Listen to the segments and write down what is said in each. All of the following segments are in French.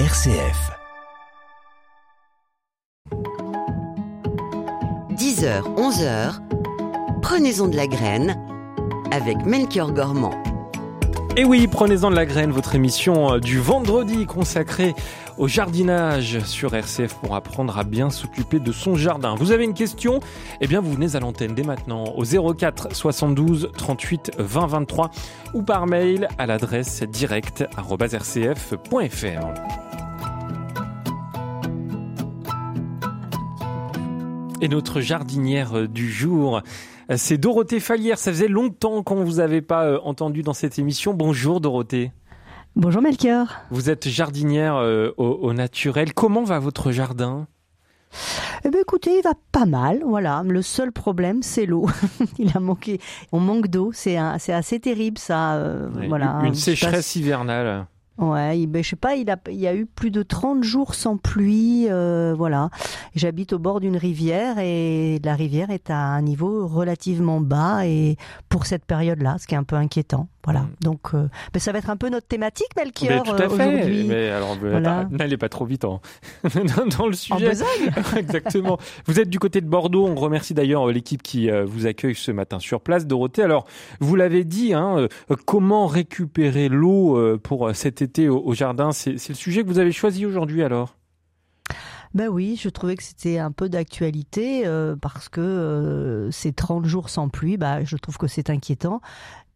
RCF. 10h, 11h, prenez-en de la graine avec Melchior Gormand. Et oui, prenez-en de la graine, votre émission euh, du vendredi consacrée au jardinage sur RCF pour apprendre à bien s'occuper de son jardin. Vous avez une question? Eh bien, vous venez à l'antenne dès maintenant au 04 72 38 20 23 ou par mail à l'adresse direct@rcf.fr. Et notre jardinière du jour, c'est Dorothée Fallière. Ça faisait longtemps qu'on ne vous avait pas euh, entendu dans cette émission. Bonjour Dorothée. Bonjour Melchior. Vous êtes jardinière euh, au, naturel. Comment va votre jardin? Eh bien, écoutez, il va pas mal, voilà. Le seul problème, c'est l'eau. il a manqué, on manque d'eau. C'est assez terrible, ça. Euh, voilà. Une sécheresse hivernale. Ouais, ben, je sais pas, il, a, il y a eu plus de 30 jours sans pluie, euh, voilà. J'habite au bord d'une rivière et la rivière est à un niveau relativement bas et pour cette période-là, ce qui est un peu inquiétant. Voilà. Mm. Donc, euh, ben, ça va être un peu notre thématique, Melchior, tout à fait. Mais alors, n'allez pas trop vite en... dans, le sujet. En Exactement. vous êtes du côté de Bordeaux. On remercie d'ailleurs l'équipe qui euh, vous accueille ce matin sur place, Dorothée. Alors, vous l'avez dit, hein, comment récupérer l'eau pour cet été au, au jardin? C'est le sujet que vous avez choisi aujourd'hui, alors? Ben oui, je trouvais que c'était un peu d'actualité euh, parce que euh, ces 30 jours sans pluie, bah, je trouve que c'est inquiétant.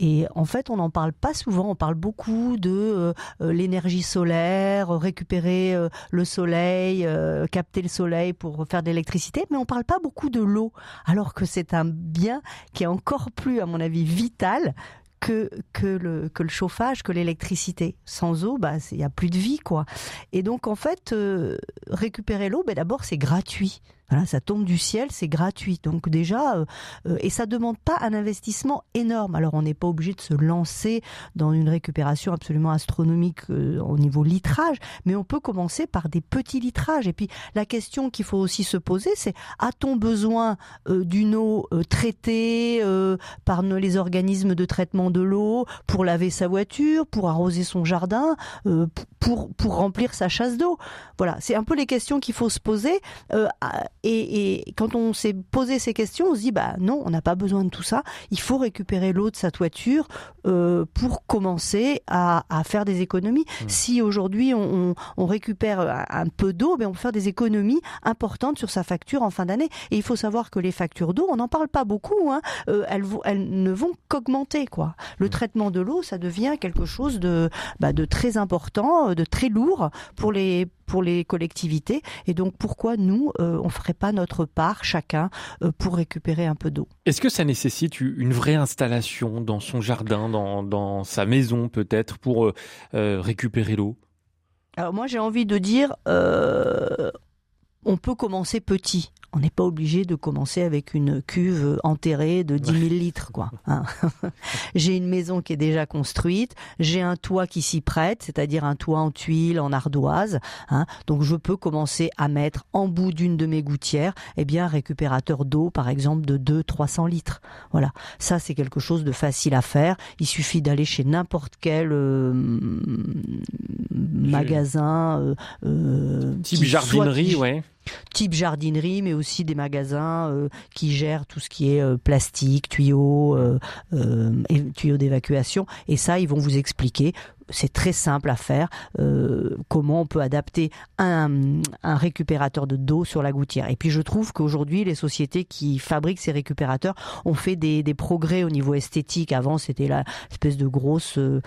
Et en fait, on n'en parle pas souvent. On parle beaucoup de euh, l'énergie solaire, récupérer le soleil, capter le soleil pour faire de l'électricité, mais on parle pas beaucoup de l'eau, alors que c'est un bien qui est encore plus, à mon avis, vital que, le, chauffage, que l'électricité. Sans eau, bah, il n'y a plus de vie, quoi. Et donc, en fait, euh, récupérer l'eau, ben, d'abord, c'est gratuit. Voilà, ça tombe du ciel, c'est gratuit. Donc déjà, euh, euh, et ça demande pas un investissement énorme. Alors on n'est pas obligé de se lancer dans une récupération absolument astronomique euh, au niveau litrage, mais on peut commencer par des petits litrages. Et puis la question qu'il faut aussi se poser, c'est a-t-on besoin d'une eau traitée par les organismes de traitement de l'eau pour laver sa voiture, pour arroser son jardin, pour pour remplir sa chasse d'eau? Voilà, c'est un peu les questions qu'il faut se poser. Et, quand on s'est posé ces questions, on se dit bah non, on n'a pas besoin de tout ça. Il faut récupérer l'eau de sa toiture euh, pour commencer à, faire des économies. Mmh. Si aujourd'hui on, récupère un, peu d'eau, ben on peut faire des économies importantes sur sa facture en fin d'année. Et il faut savoir que les factures d'eau, on n'en parle pas beaucoup. Hein, euh, elles, elles, ne vont qu'augmenter quoi. Le mmh. traitement de l'eau, ça devient quelque chose de, bah, de très important, de très lourd pour les pour les collectivités. Et donc pourquoi nous, euh, on ferait pas notre part chacun euh, pour récupérer un peu d'eau? Est-ce que ça nécessite une vraie installation dans son jardin, dans, dans sa maison peut-être, pour euh, récupérer l'eau? Alors moi j'ai envie de dire, on peut commencer petit on n'est pas obligé de commencer avec une cuve enterrée de 10 000 litres, quoi. Hein. j'ai une maison qui est déjà construite, j'ai un toit qui s'y prête, c'est-à-dire un toit en tuiles, en ardoise. Hein. donc je peux commencer à mettre en bout d'une de mes gouttières, eh bien, un récupérateur d'eau, par exemple, de 200-300 litres. Voilà. Ça, c'est quelque chose de facile à faire. Il suffit d'aller chez n'importe quel euh, magasin. Euh, euh, type jardinerie, ouais type jardinerie, mais aussi des magasins euh, qui gèrent tout ce qui est euh, plastique, tuyaux, euh, tuyaux d'évacuation. Et ça, ils vont vous expliquer c'est très simple à faire. Euh, comment on peut adapter un, récupérateur de dos sur la gouttière. Et puis je trouve qu'aujourd'hui, les sociétés qui fabriquent ces récupérateurs ont fait des, progrès au niveau esthétique. Avant, c'était la espèce de grosse euh,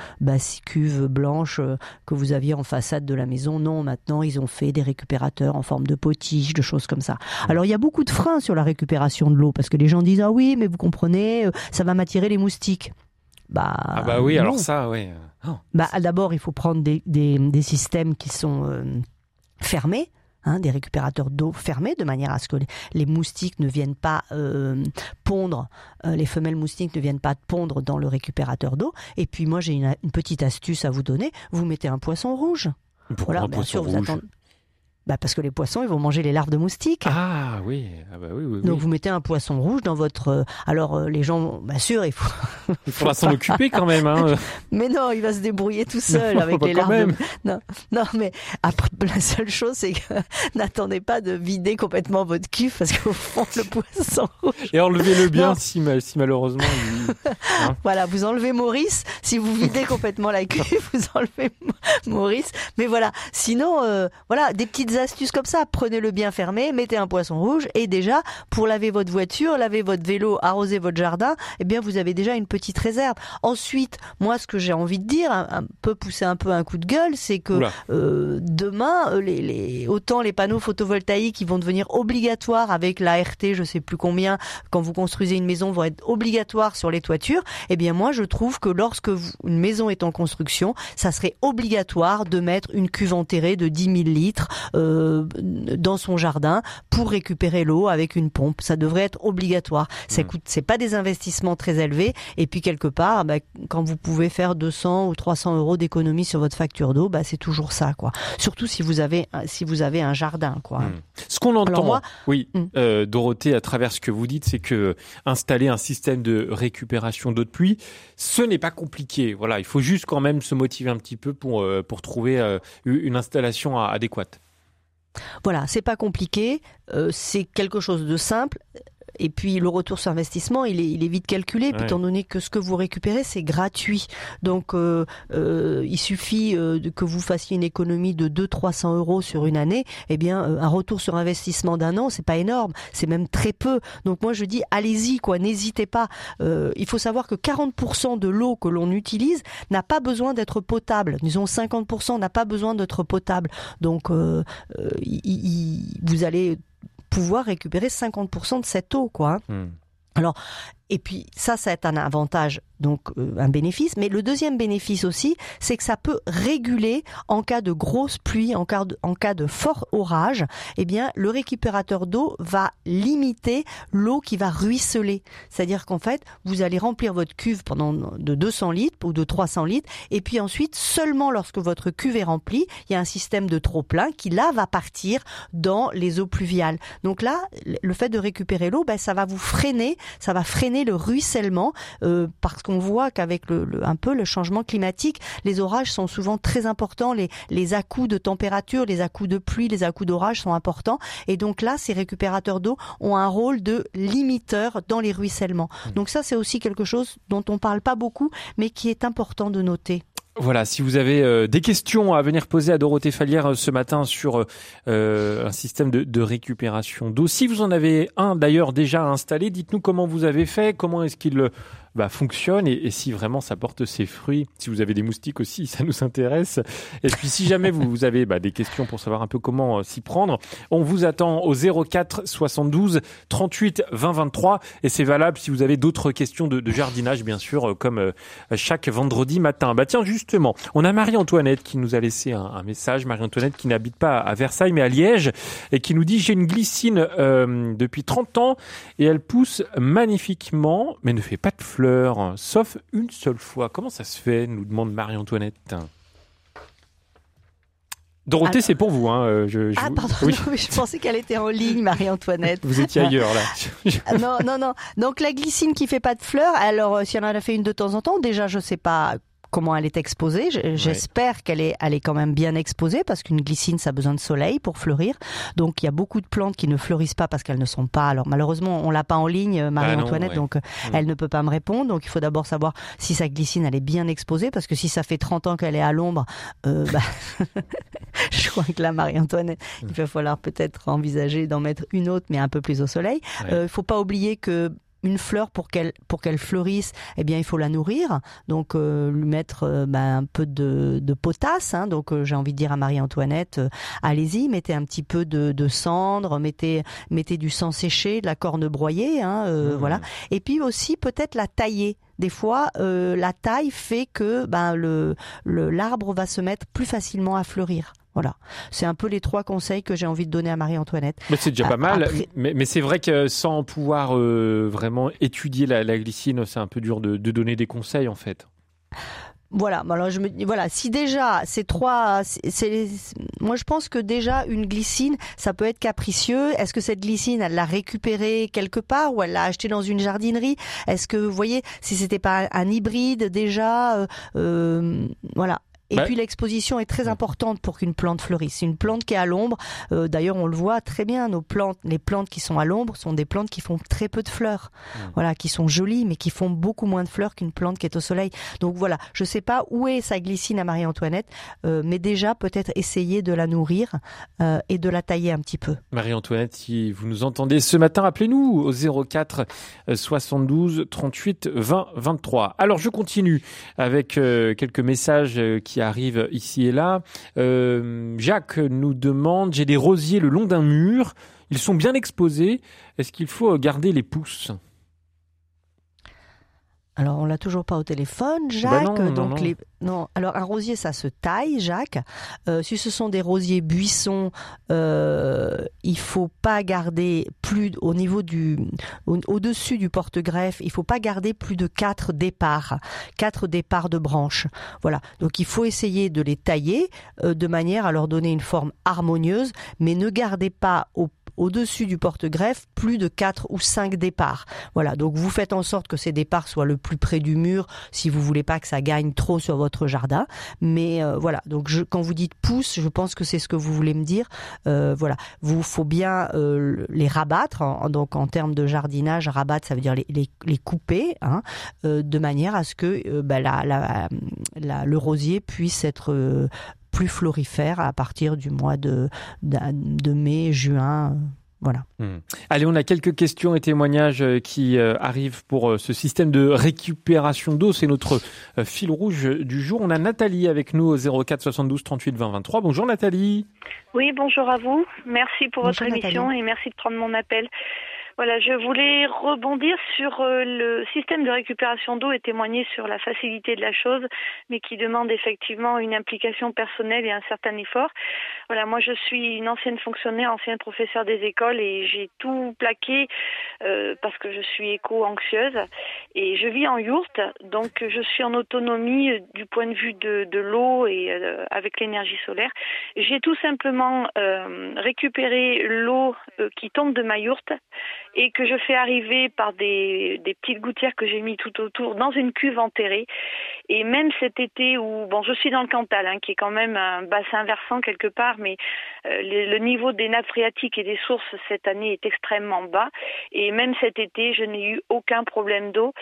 cuve blanche euh, que vous aviez en façade de la maison. Non, maintenant, ils ont fait des récupérateurs en forme de potiche, de choses comme ça. Alors, il y a beaucoup de freins sur la récupération de l'eau parce que les gens disent ah oui, mais vous comprenez, ça va m'attirer les moustiques. Bah, ah bah oui, alors ça, oui. Oh. Bah, D'abord, il faut prendre des, des, des systèmes qui sont euh, fermés. Hein, des récupérateurs d'eau fermés de manière à ce que les, moustiques ne viennent pas euh, pondre, euh, les femelles moustiques ne viennent pas pondre dans le récupérateur d'eau. Et puis moi j'ai une, une, petite astuce à vous donner, vous mettez un poisson rouge. voilà, bien sûr, vous attendez bah parce que les poissons, ils vont manger les larves de moustiques. Ah oui, ah bah oui, oui, Donc vous mettez un poisson rouge dans votre. euh, Alors euh, les gens, bien sûr, il faut. Il faudra s'en occuper quand même. Hein. Mais non, il va se débrouiller tout seul avec bah, les larves. de-. Non, non, mais après, la seule chose, c'est que n'attendez pas de vider complètement votre cuve parce qu'au fond, le poisson rouge. Et enlevez-le bien Non. si, mal- si malheureusement. il- Voilà, vous enlevez Maurice. Si vous videz complètement la cuve, vous enlevez Maurice. Mais voilà, sinon, euh, voilà, des petites astuces comme ça. Prenez-le bien fermé, mettez un poisson rouge et déjà, pour laver votre voiture, laver votre vélo, arroser votre jardin, eh bien, vous avez déjà une petite réserve. Ensuite, moi, ce que j'ai envie de dire, un, peu pousser un peu un coup de gueule, c'est que euh, demain, euh, les, les, autant les panneaux photovoltaïques qui vont devenir obligatoires avec la RT, je sais plus combien, quand vous construisez une maison, vont être obligatoires sur les toitures. Eh bien, moi, je trouve que lorsque vous- une maison est en construction, ça serait obligatoire de mettre une cuve enterrée de 10 000 litres euh, dans son jardin pour récupérer l'eau avec une pompe. Ça devrait être obligatoire. Ça Mm. coûte, c'est pas des investissements très élevés. Et puis quelque part, bah, quand vous pouvez faire 200 ou 300 euros d'économie sur votre facture d'eau, bah, c'est toujours ça, quoi. Surtout si vous avez, si vous avez un jardin, quoi. Hmm. Ce qu'on entend, moi- oui, Hmm. euh, Dorothée, à travers ce que vous dites, c'est que installer un système de récupération d'eau de pluie, ce n'est pas compliqué. Voilà, il faut juste quand même se motiver un petit peu pour euh, pour trouver euh, une installation adéquate. Voilà, c'est pas compliqué, euh, c'est quelque chose de simple. Et puis le retour sur investissement, il est, il est vite calculé, Ouais. étant donné que ce que vous récupérez, c'est gratuit. Donc euh, euh, il suffit euh, que vous fassiez une économie de 200-300 euros sur une année. Eh bien, euh, un retour sur investissement d'un an, c'est pas énorme, c'est même très peu. Donc moi je dis, allez-y, quoi, n'hésitez pas. Euh, il faut savoir que 40% de l'eau que l'on utilise n'a pas besoin d'être potable. Disons 50% n'a pas besoin d'être potable. Donc euh, euh, vous allez pouvoir récupérer 50% de cette eau, quoi. Hmm. Et puis ça, ça est un avantage, donc euh, un bénéfice. Mais le deuxième bénéfice aussi, c'est que ça peut réguler en cas de grosse pluie, en cas de, en cas de fort orage. Eh bien, le récupérateur d'eau va limiter l'eau qui va ruisseler. C'est-à-dire qu'en fait, vous allez remplir votre cuve pendant de 200 litres ou de 300 litres, et puis ensuite, seulement lorsque votre cuve est remplie, il y a un système de trop plein qui là va partir dans les eaux pluviales. Donc là, le fait de récupérer l'eau, ben, ça va vous freiner, ça va freiner le ruissellement, euh, parce qu'on voit qu'avec le, le- un peu le changement climatique, les orages sont souvent très importants, les, les à-coups de température, les à-coups de pluie, les à-coups d'orage sont importants, et donc là, ces récupérateurs d'eau ont un rôle de limiteur dans les ruissellements. Donc ça, c'est aussi quelque chose dont on parle pas beaucoup, mais qui est important de noter. Voilà, si vous avez euh, des questions à venir poser à Dorothée Falière euh, ce matin sur euh, un système de, de récupération d'eau, si vous en avez un d'ailleurs déjà installé, dites-nous comment vous avez fait, comment est-ce qu'il bah, fonctionne et, si vraiment ça porte ses fruits. Si vous avez des moustiques aussi, ça nous intéresse. Et puis si jamais vous, avez bah, des questions pour savoir un peu comment euh, s'y prendre, on vous attend au 04 72 38 20 23 et c'est valable si vous avez d'autres questions de, jardinage bien sûr, euh, comme euh, chaque vendredi matin. Bah tiens justement, on a Marie-Antoinette qui nous a laissé un, message. Marie-Antoinette qui n'habite pas à Versailles mais à Liège et qui nous dit j'ai une glycine depuis 30 ans et elle pousse magnifiquement mais ne fait pas de fleurs, sauf une seule fois. Comment ça se fait nous demande Marie-Antoinette. Dorothée, c'est pour vous. Hein. euh, Je, je Ah pardon, oui. non, mais je pensais qu'elle était en ligne, Marie-Antoinette. Vous étiez ailleurs là. Ah, non, non, non. Donc la glycine qui fait pas de fleurs, alors euh, si on en a fait une de temps en temps, déjà je sais pas comment elle est exposée. J'espère qu'elle est, elle est quand même bien exposée parce qu'une glycine, ça a besoin de soleil pour fleurir. Donc il y a beaucoup de plantes qui ne fleurissent pas parce qu'elles ne sont pas. Alors malheureusement, on l'a pas en ligne, euh, Marie-Antoinette, ouais. donc euh, elle ne peut pas me répondre. Donc il faut d'abord savoir si sa glycine, elle est bien exposée parce que si ça fait 30 ans qu'elle est à l'ombre, euh, bah, je crois que là, Marie-Antoinette, il va falloir peut-être envisager d'en mettre une autre, mais un peu plus au soleil. Il Ouais. faut pas oublier que une fleur pour qu'elle pour qu'elle fleurisse, eh bien il faut la nourrir. Donc euh, lui mettre euh, ben, un peu de, de potasse. hein. Donc euh, j'ai envie de dire à Marie-Antoinette, euh, allez-y, mettez un petit peu de, de cendre, mettez mettez du sang séché, de la corne broyée, hein, euh, Mmh. voilà. Et puis aussi peut-être la tailler. Des fois, euh, la taille fait que ben, le le- l'arbre va se mettre plus facilement à fleurir. Voilà, c'est un peu les trois conseils que j'ai envie de donner à Marie-Antoinette. Mais c'est déjà pas mal. Après- Mais, mais c'est vrai que sans pouvoir euh, vraiment étudier la, la glycine, c'est un peu dur de, de donner des conseils en fait. Voilà, alors je me voilà, si déjà ces trois c'est moi je pense que déjà une glycine, ça peut être capricieux. Est-ce que cette glycine elle l'a récupérée quelque part ou elle l'a achetée dans une jardinerie? Est-ce que vous voyez si c'était pas un hybride déjà euh, euh voilà, et puis l'exposition est très importante pour qu'une plante fleurisse. Une plante qui est à l'ombre, euh, d'ailleurs on le voit très bien, nos plantes, les plantes qui sont à l'ombre sont des plantes qui font très peu de fleurs, voilà, qui sont jolies mais qui font beaucoup moins de fleurs qu'une plante qui est au soleil. Donc voilà, je sais pas où est sa glycine à Marie-Antoinette, euh, mais déjà peut-être essayer de la nourrir euh, et de la tailler un petit peu. Marie-Antoinette, si vous nous entendez ce matin, appelez-nous au 04 72 38 20 23. Alors je continue avec quelques messages qui arrive ici et là. Euh, Jacques nous demande, j'ai des rosiers le long d'un mur, ils sont bien exposés, est-ce qu'il faut garder les pousses alors, on l'a toujours pas au téléphone, Jacques. non, donc non. les non. Alors un rosier, ça se taille, Jacques. Euh, si ce sont des rosiers buissons, euh, il faut pas garder plus au niveau du au-dessus du porte-greffe. Il faut pas garder plus de quatre départs, quatre départs de branches. Voilà. Donc il faut essayer de les tailler euh, de manière à leur donner une forme harmonieuse, mais ne gardez pas au au-dessus du porte-greffe plus de 4 ou 5 départs. Voilà, donc vous faites en sorte que ces départs soient le plus près du mur si vous voulez pas que ça gagne trop sur votre jardin. Mais euh, voilà, donc je, quand vous dites pousse, je pense que c'est ce que vous voulez me dire. Euh, voilà, vous faut bien euh, les rabattre. donc en termes de jardinage, rabattre, ça veut dire les, couper, hein, de manière à ce que bah, la, la, la, le rosier puisse être plus florifère à partir du mois de, de mai, juin. Voilà. Hmm. Allez, on a quelques questions et témoignages euh, qui euh, arrivent pour euh, ce système de récupération d'eau. C'est notre fil rouge du jour. On a Nathalie avec nous au 04 72 38 20 23. Bonjour Nathalie. Oui, bonjour à vous. Merci pour bonjour votre émission Nathalie. et merci de prendre mon appel. Voilà, je voulais rebondir sur euh, le système de récupération d'eau et témoigner sur la facilité de la chose, mais qui demande effectivement une implication personnelle et un certain effort. Voilà, moi je suis une ancienne fonctionnaire, ancienne professeure des écoles et j'ai tout plaqué euh, parce que je suis éco-anxieuse et je vis en yourte, donc je suis en autonomie du point de vue de, de l'eau et euh, avec l'énergie solaire. J'ai tout simplement euh, récupéré l'eau euh, qui tombe de ma yourte et que je fais arriver par des, petites gouttières que j'ai mis tout autour dans une cuve enterrée. Et même cet été où, bon, je suis dans le Cantal, hein, qui est quand même un bassin versant quelque part, mais euh, le, niveau des nappes phréatiques et des sources cette année est extrêmement bas. Et même cet été, je n'ai eu aucun problème d'eau.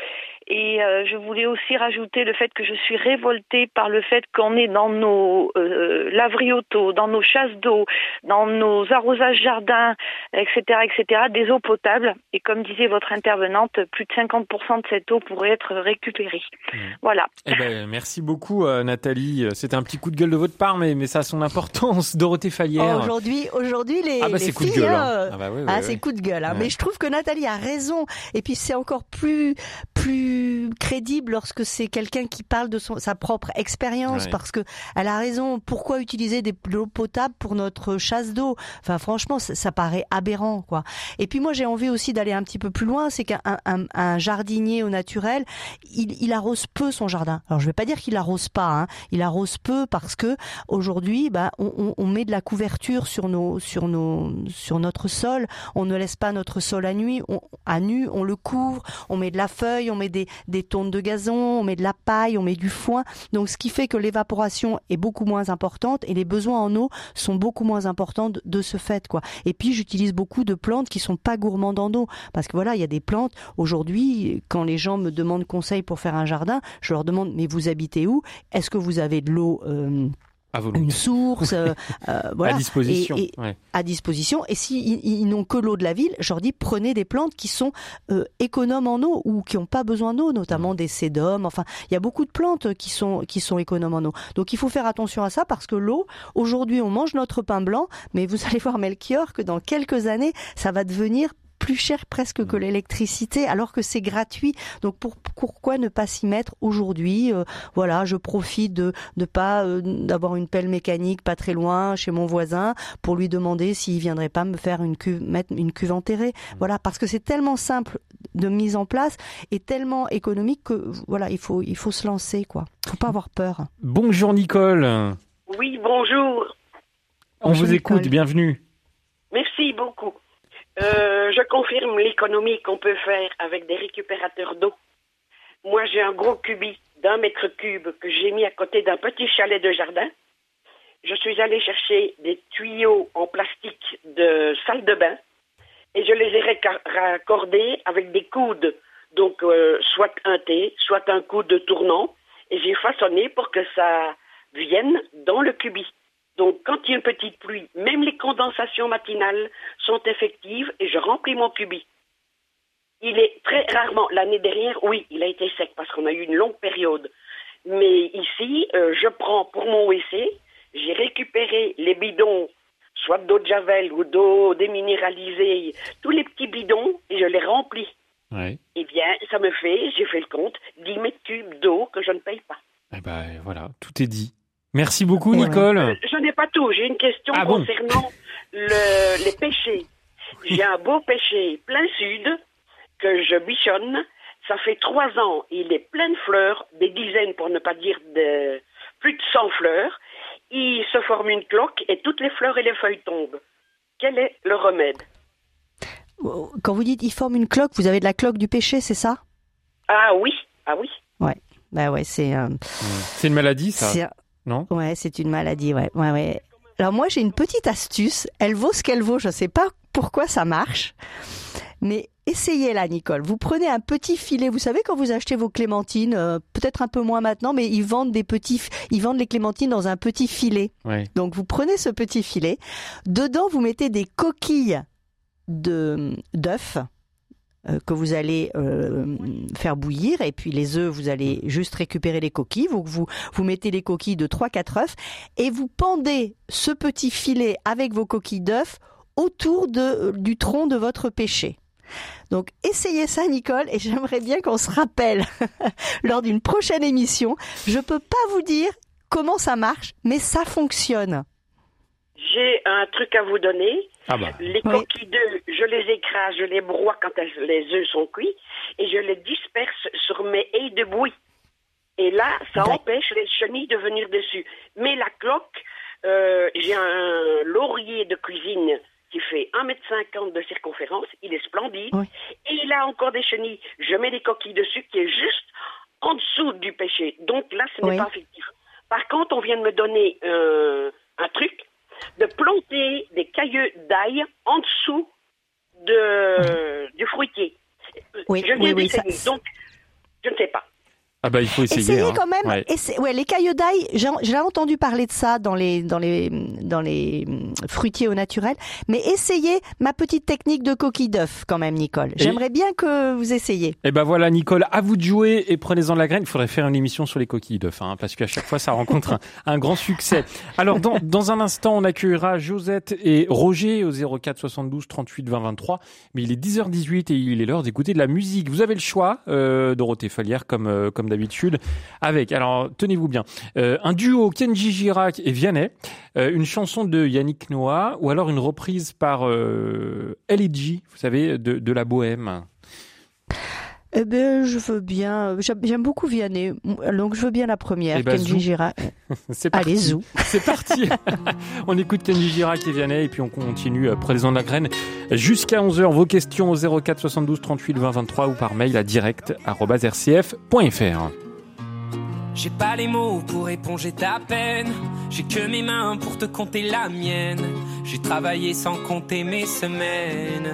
Et euh, je voulais aussi rajouter le fait que je suis révoltée par le fait qu'on est dans nos euh, laveries auto, dans nos chasses d'eau, dans nos arrosages jardins, etc., etc., des eaux potables. Et comme disait votre intervenante, plus de 50% de cette eau pourrait être récupérée. Mmh. Voilà. Eh ben, merci beaucoup, euh, Nathalie. C'était un petit coup de gueule de votre part, mais, mais ça a son importance. Dorothée Fayère. Oh, aujourd'hui, aujourd'hui, les, ah bah, les coup filles, de gueule, hein, hein. Ah, bah, oui, oui, ah oui. c'est coup de gueule. Hein. Ouais. Mais je trouve que Nathalie a raison. Et puis c'est encore plus, plus crédible lorsque c'est quelqu'un qui parle de son, sa propre expérience, Ouais. parce que elle a raison. Pourquoi utiliser des de l'eau potable pour notre chasse d'eau? Enfin, franchement, ça, ça paraît aberrant, quoi. Et puis moi, j'ai envie aussi d'aller un petit peu plus loin. C'est qu'un un, un jardinier au naturel, il, il arrose peu son jardin. Alors, je vais pas dire qu'il arrose pas. Hein. Il arrose peu parce que aujourd'hui, bah, on, on, on met de la couverture sur nos, sur nos, sur notre sol. On ne laisse pas notre sol à nuit, on, à nu. On le couvre. On met de la feuille, on met des, des tonnes de gazon, on met de la paille, on met du foin. Donc, ce qui fait que l'évaporation est beaucoup moins importante et les besoins en eau sont beaucoup moins importants de, de ce fait, quoi. Et puis, j'utilise beaucoup de plantes qui sont pas gourmandes en eau parce que voilà, il y a des plantes aujourd'hui. Quand les gens me demandent conseil pour faire un jardin, je leur demande mais vous habitez où? Est-ce que vous avez de l'eau euh, À une source, euh, euh, voilà, À disposition. Et, et ouais. à disposition. Et s'ils ils, n'ont que l'eau de la ville, je leur dis prenez des plantes qui sont euh, économes en eau ou qui n'ont pas besoin d'eau, notamment des sédums. Enfin, il y a beaucoup de plantes qui sont qui sont économes en eau. Donc il faut faire attention à ça parce que l'eau, aujourd'hui, on mange notre pain blanc, mais vous allez voir Melchior que dans quelques années, ça va devenir plus cher presque que l'électricité alors que c'est gratuit donc pour, pourquoi ne pas s'y mettre aujourd'hui euh, voilà je profite de de pas euh, d'avoir une pelle mécanique pas très loin chez mon voisin pour lui demander s'il viendrait pas me faire une cuve mettre une cuve enterrée voilà parce que c'est tellement simple de mise en place est tellement économique que voilà, il faut, il faut se lancer, quoi. Faut pas avoir peur. Bonjour Nicole. Oui, bonjour. On vous écoute, bienvenue. Merci beaucoup. Euh, je confirme l'économie qu'on peut faire avec des récupérateurs d'eau. Moi, j'ai un gros cubi d'un mètre cube que j'ai mis à côté d'un petit chalet de jardin. Je suis allée chercher des tuyaux en plastique de salle de bain et je les ai raccordés avec des coudes, donc euh, soit un T, soit un coude tournant, et j'ai façonné pour que ça vienne dans le cubi. Donc quand il y a une petite pluie, même les condensations matinales sont effectives et je remplis mon cubi. Il est très rarement, l'année dernière, oui, il a été sec parce qu'on a eu une longue période. Mais ici, euh, je prends pour mon WC, j'ai récupéré les bidons soit d'eau de javel ou d'eau déminéralisée, tous les petits bidons, et je les remplis. Eh bien, ça me fait, j'ai fait le compte, 10 mètres cubes d'eau que je ne paye pas. Eh ben voilà, tout est dit. Merci beaucoup, Nicole. Euh, je n'ai pas tout. J'ai une question ah concernant les pêchers. J'ai un beau pêcher plein sud que je bichonne. Ça fait trois ans. Il est plein de fleurs, des dizaines pour ne pas dire de, plus de 100 fleurs il se forme une cloque et toutes les fleurs et les feuilles tombent. Quel est le remède? Quand vous dites il forme une cloque, vous avez de la cloque du péché, c'est ça? Ah oui, ah oui. Ouais, bah ouais, c'est. Euh, c'est une maladie, ça Non? Ouais, c'est une maladie, ouais, ouais, ouais. Alors moi, j'ai une petite astuce. Elle vaut ce qu'elle vaut. Je ne sais pas pourquoi ça marche, mais essayez-la, Nicole. Vous prenez un petit filet. Vous savez quand vous achetez vos clémentines, euh, peut-être un peu moins maintenant, mais ils vendent des petits, ils vendent les clémentines dans un petit filet. Donc vous prenez ce petit filet. Dedans, vous mettez des coquilles de d'œufs que vous allez euh, faire bouillir et puis les œufs vous allez juste récupérer les coquilles vous vous vous mettez les coquilles de 3 4 œufs et vous pendez ce petit filet avec vos coquilles d'œufs autour de, du tronc de votre péché. Donc essayez ça Nicole et j'aimerais bien qu'on se rappelle lors d'une prochaine émission. Je peux pas vous dire comment ça marche, mais ça fonctionne. J'ai un truc à vous donner. Ah bah. Les coquilles d'œufs, je les écrase, je les broie quand les œufs sont cuits et je les disperse sur mes haies de bouillie. Et là, ça empêche les chenilles de venir dessus. Mais la cloque, euh, j'ai un laurier de cuisine qui fait 1m50 de circonférence. Il est splendide. Et il a encore des chenilles. Je mets des coquilles dessus qui est juste en dessous du péché. Donc là, ce n'est pas effectif. Par contre, on vient de me donner euh, un truc de planter des cailleux d'ail en dessous de, du fruitier. Oui, je viens oui, Donc, je ne sais pas. Ah bah il faut essayer. Essayez hein. quand même. Ouais. les cailloux d'ail, j'ai entendu parler de ça dans les dans les dans les hum, fruitiers au naturel. Mais essayez ma petite technique de coquille d'œuf quand même, Nicole. J'aimerais bien que vous essayiez. Et eh ben voilà, Nicole, à vous de jouer et prenez-en la graine. Il faudrait faire une émission sur les coquilles d'œuf, hein, parce qu'à chaque fois ça rencontre un, grand succès. Alors dans dans un instant, on accueillera Josette et Roger au 04 72 38 20 23. Mais il est 10h18 et il est l'heure d'écouter de la musique. Vous avez le choix, euh, Dorothée Falière, comme euh, comme d'habitude, avec, alors tenez-vous bien, euh, un duo Kenji Girac et Vianney, euh, une chanson de Yannick Noah, ou alors une reprise par euh, vous savez, de la Bohème. Eh ben, je veux bien. J'aime beaucoup Vianney, donc je veux bien la première. Eh ben, Kenji Girac. C'est parti. Allez, zou. C'est parti. on écoute Kenji Girac et Vianney, et puis on continue Présent de la graine jusqu'à 11h. Vos questions au 04 72 38 20 23 ou par mail à direct.rcf.fr. J'ai pas les mots pour éponger ta peine. J'ai que mes mains pour te compter la mienne. J'ai travaillé sans compter mes semaines.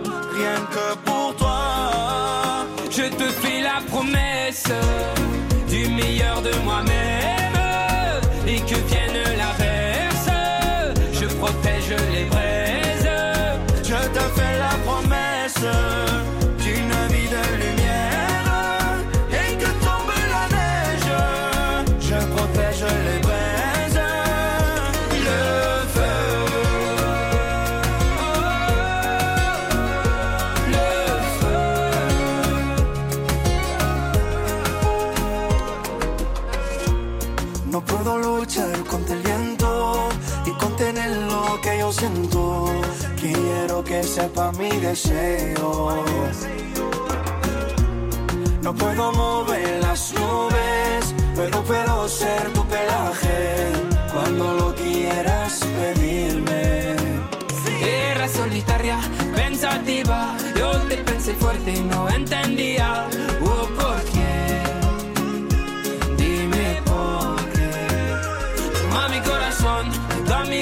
rien que pour toi. Je te fais la promesse du meilleur de moi-même lo que yo siento. Quiero que sepa mi deseo. No puedo mover las nubes, pero puedo ser tu pelaje cuando lo quieras pedirme. Era solitaria, pensativa, yo te pensé fuerte y no entendía oh, por qué.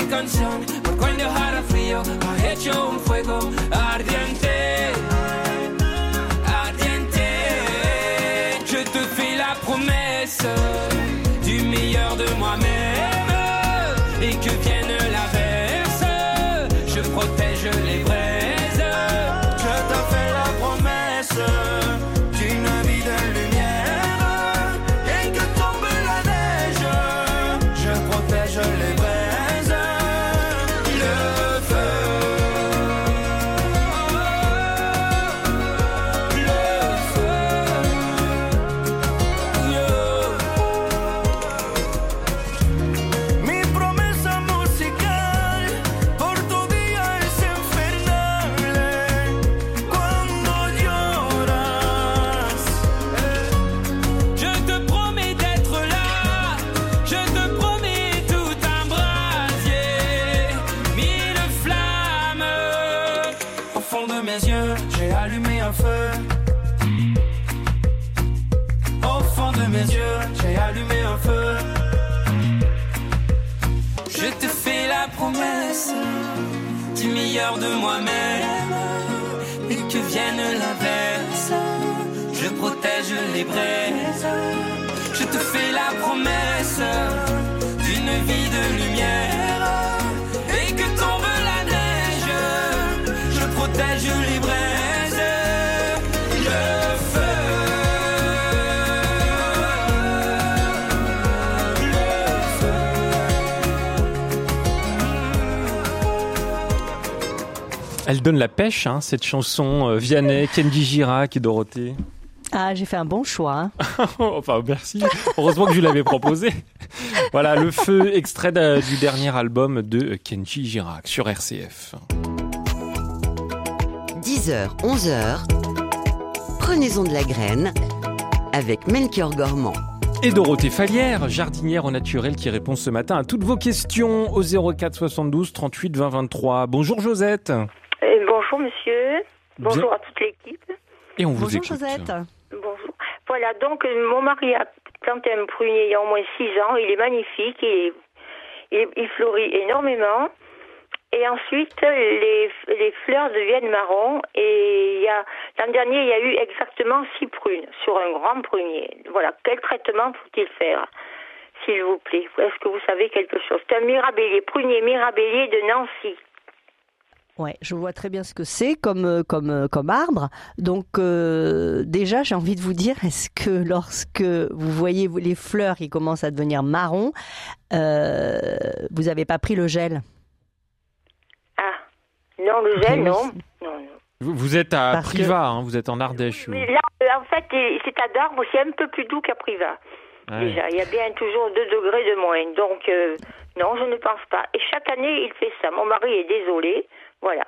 Canción, por cuando dejara frío, ha hecho un fuego ardiente. Ardiente. Je te fais la promesse de moi-même et que vienne l'averse. Je protège les braises. Je te fais la promesse d'une vie de lumière et que tombe la neige. Je protège les braises. Elle donne la pêche, hein, cette chanson. euh, Vianney, Kenji Girac et Dorothée. Ah, j'ai fait un bon choix. hein. enfin, merci. Heureusement que je l'avais proposé. Voilà, le feu, extrait de- du dernier album de Kenji Girac sur RCF. 10h, 11h. Prenez-en de la graine avec Melchior Gormand. Et Dorothée Fallière, jardinière au naturel, qui répond ce matin à toutes vos questions au 04 72 38 20 23. Bonjour Josette. Bonjour monsieur. Bonjour à toute l'équipe. Et on vous Bonjour écoute. Josette. Bonjour. Voilà, donc mon mari a planté un prunier il y a au moins six ans. Il est magnifique. Il, est- il, il fleurit énormément. Et ensuite, les, les fleurs deviennent marron. Et il y a l'an dernier, il y a eu exactement six prunes sur un grand prunier. Voilà. Quel traitement faut-il faire, s'il vous plaît? Est-ce que vous savez quelque chose? C'est un mirabellier, prunier mirabellier de Nancy. Ouais, je vois très bien ce que c'est comme euh, comme euh, comme arbre. Donc euh, déjà, j'ai envie de vous dire, est-ce que lorsque vous voyez les fleurs qui commencent à devenir marron, euh, vous avez pas pris le gel? Ah, non, le gel, Oui. non. Non, non. Vous, vous êtes à Parce que- Privas, hein, vous êtes en Ardèche. là, en fait, c'est à Darbre, c'est un peu plus doux qu'à Privas. Ouais. Déjà, il y a bien toujours 2 degrés de moins. Donc, euh, non, je ne pense pas. Et chaque année, il fait ça. Mon mari est désolé. Voilà.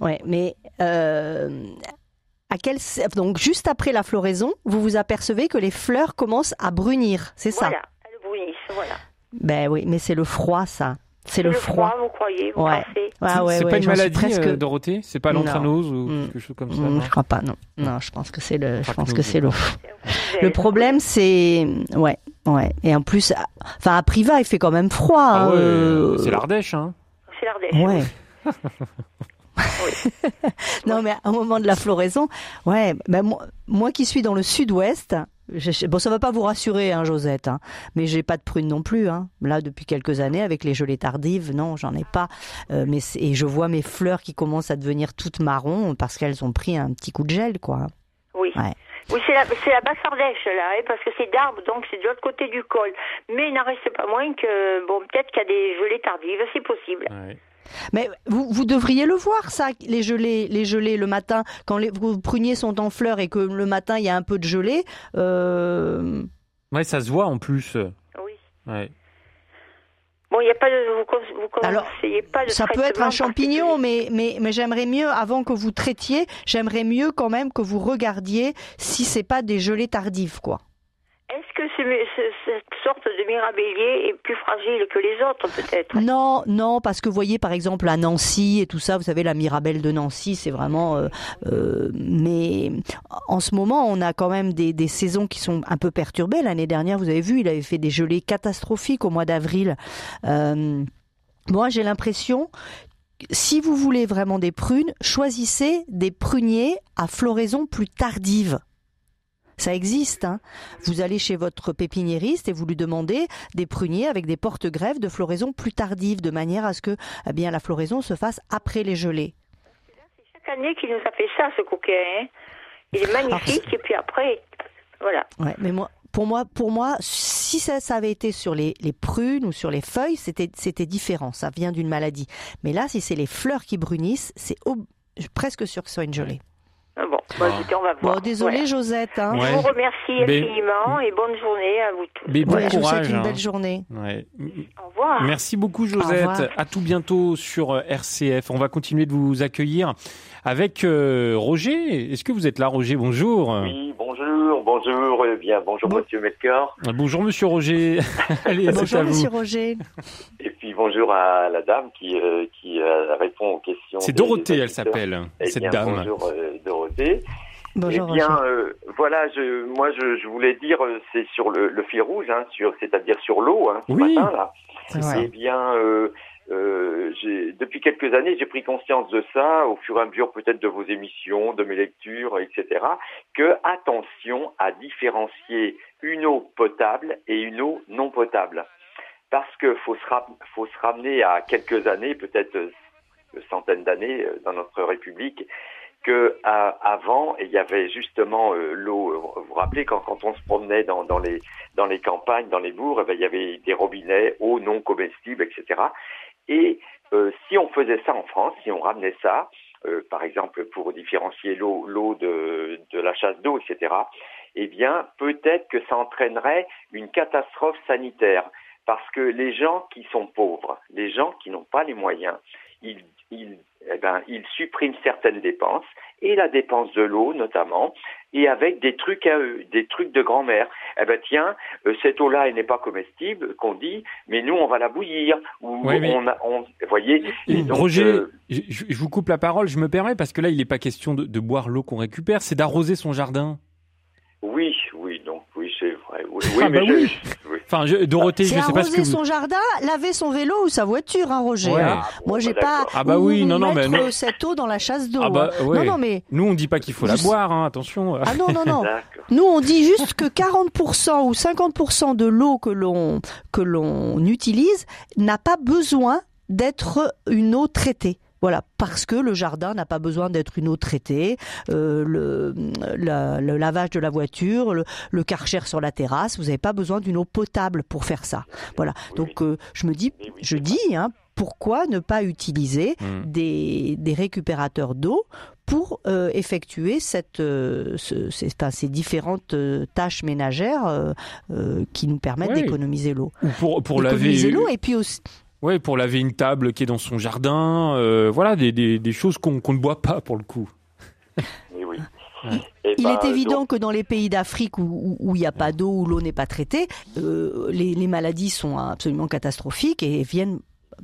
Ouais, mais euh, à quel donc juste après la floraison, vous vous apercevez que les fleurs commencent à brunir, c'est ça? Voilà. Elles brunissent, voilà. Ben oui, mais c'est le froid, ça. C'est le, froid. vous croyez, vous Ouais. Ah ouais, c'est ouais, pas une maladie, presque. euh, Dorothée? C'est pas l'antranose ou Mm. quelque chose comme ça Hmm, non? je crois pas, non. Non, je pense que c'est le. Je pense que c'est le. Le problème, c'est ouais, ouais. Et en plus, à- enfin à Privas, il fait quand même froid. Ah hein, ouais, euh, C'est l'Ardèche, hein C'est l'Ardèche. Ouais. non, mais au moment de la floraison, ouais, ben moi, moi qui suis dans le sud-ouest, bon, ça va pas vous rassurer, hein, Josette, hein, mais j'ai pas de prunes non plus. Hein. Là, depuis quelques années, avec les gelées tardives, non, j'en ai pas. Euh, mais et je vois mes fleurs qui commencent à devenir toutes marron parce qu'elles ont pris un petit coup de gel, quoi. Oui. Ouais. Oui, c'est la, c'est la basse Ardèche, là, hein, parce que c'est d'Arbre, donc c'est de l'autre côté du col. Mais il n'en reste pas moins que, bon, peut-être qu'il y a des gelées tardives, c'est possible. Ouais. Mais vous, vous devriez le voir, ça, les gelées, les gelées le matin, quand les vos pruniers sont en fleurs et que le matin il y a un peu de gelée. Euh... Ouais, ça se voit en plus. Oui. Ouais. Bon, il n'y a pas de, vous, vous conseillez pas de Ça peut être un champignon, mais, mais, mais j'aimerais mieux, avant que vous traitiez, j'aimerais mieux quand même que vous regardiez si c'est pas des gelées tardives, quoi. Est-ce que cette sorte de mirabellier est plus fragile que les autres, peut-être? Non, non, parce que vous voyez, par exemple, à Nancy et tout ça, vous savez, la mirabelle de Nancy, c'est vraiment... Euh, euh, mais en ce moment, on a quand même des, des saisons qui sont un peu perturbées. L'année dernière, vous avez vu, il avait fait des gelées catastrophiques au mois d'avril. Euh, moi, j'ai l'impression si vous voulez vraiment des prunes, choisissez des pruniers à floraison plus tardive. Ça existe. Hein. Vous allez chez votre pépiniériste et vous lui demandez des pruniers avec des porte-greffes de floraison plus tardive, de manière à ce que eh bien, la floraison se fasse après les gelées. C'est chaque année qu'il nous a fait ça, ce coquet. Hein. Il est magnifique et puis après, voilà. Ouais, mais moi, pour moi, pour moi, si ça, ça avait été sur les, les, prunes ou sur les feuilles, c'était, c'était différent. Ça vient d'une maladie. Mais là, si c'est les fleurs qui brunissent, c'est presque sûr que ce soit une gelée. Ah bon, bah, on va voir. Bon, désolé Josette. Hein. Je vous remercie infiniment et bonne journée à vous tous. Mais bon ouais, courage, je vous souhaite une hein. belle journée. Ouais. Au revoir. Merci beaucoup Au Josette. À tout bientôt sur euh, RCF. On va continuer de vous accueillir avec euh, Roger. Est-ce que vous êtes là Roger? Bonjour. Oui, bonjour, bonjour, eh bien, bonjour Bon- Monsieur Melchior, Ah, Bonjour Monsieur Roger. Allez, Bonjour. Monsieur Roger. et puis bonjour à la dame qui, euh, qui euh, répond aux questions. C'est des Dorothée, elle s'appelle, Eh cette bien, dame. Bonjour euh, Bonjour eh bien, euh, voilà, je, moi je, je voulais dire, euh, c'est sur le, le fil rouge, hein, sur, c'est-à-dire sur l'eau, hein, ce Oui. matin là. Eh bien, euh, euh, j'ai- depuis quelques années, j'ai pris conscience de ça, au fur et à mesure peut-être de vos émissions, de mes lectures, etc., que attention à différencier une eau potable et une eau non potable. Parce que faut se, ra- faut se ramener à quelques années, peut-être centaines d'années dans notre République, que à- avant, il y avait justement euh, l'eau. euh, Vous vous rappelez quand, quand on se promenait dans, dans les dans les campagnes, dans les bourgs, eh ben, il y avait des robinets, eau non comestible, etc. Et euh, si on faisait ça en France, si on ramenait ça, euh, par exemple pour différencier l'eau l'eau de, de la chasse d'eau, etc. Eh bien, peut-être que ça entraînerait une catastrophe sanitaire, parce que les gens qui sont pauvres, les gens qui n'ont pas les moyens, ils, ils, eh ben, ils suppriment certaines dépenses, et la dépense de l'eau notamment, et avec des trucs à eux, des trucs de grand-mère. Eh ben tiens, euh, cette eau-là, elle n'est pas comestible, qu'on dit, mais nous, on va la bouillir. Ou Ouais, mais- on, a, on, vous voyez. Et Et donc, Roger, euh, je, je vous coupe la parole, je me permets, parce que là, il n'est pas question de, de boire l'eau qu'on récupère, c'est d'arroser son jardin. oui, oui, donc oui, c'est vrai. Oui, oui, Ah mais bah je- oui. Enfin, je- Dorothée, C'est je sais pas ce arroser que vous... son jardin, laver son vélo ou sa voiture, hein, Roger. Ouais. hein. Ah, Moi, j'ai bah, pas. Ah bah ou oui, non, non, mais non. cette eau dans la chasse d'eau. Ah bah, hein. ouais. Non, non, mais. Nous, on dit pas qu'il faut la boire, hein, attention. Ah non, non, non. Nous, on dit juste que 40% ou 50% de l'eau que l'on que l'on utilise n'a pas besoin d'être une eau traitée. Voilà, parce que le jardin n'a pas besoin d'être une eau traitée, euh, le, la- le lavage de la voiture, le, le karcher sur la terrasse, vous n'avez pas besoin d'une eau potable pour faire ça. Voilà, donc euh, je me dis, oui, je dis, hein, pourquoi ne pas utiliser Hmm. des, des récupérateurs d'eau pour euh, effectuer cette, euh, ce- ces, enfin, ces différentes euh, tâches ménagères euh, euh, qui nous permettent d'économiser l'eau. Ou pour, pour laver... D'économiser l'eau et puis aussi, Ouais, pour laver une table qui est dans son jardin, euh, voilà, des, des, des choses qu'on qu'on ne boit pas pour le coup. Oui. Ouais. Eh il ben, est évident donc, que dans les pays d'Afrique où- où où il n'y a pas d'eau, où l'eau n'est pas traitée, euh, les, les maladies sont absolument catastrophiques et viennent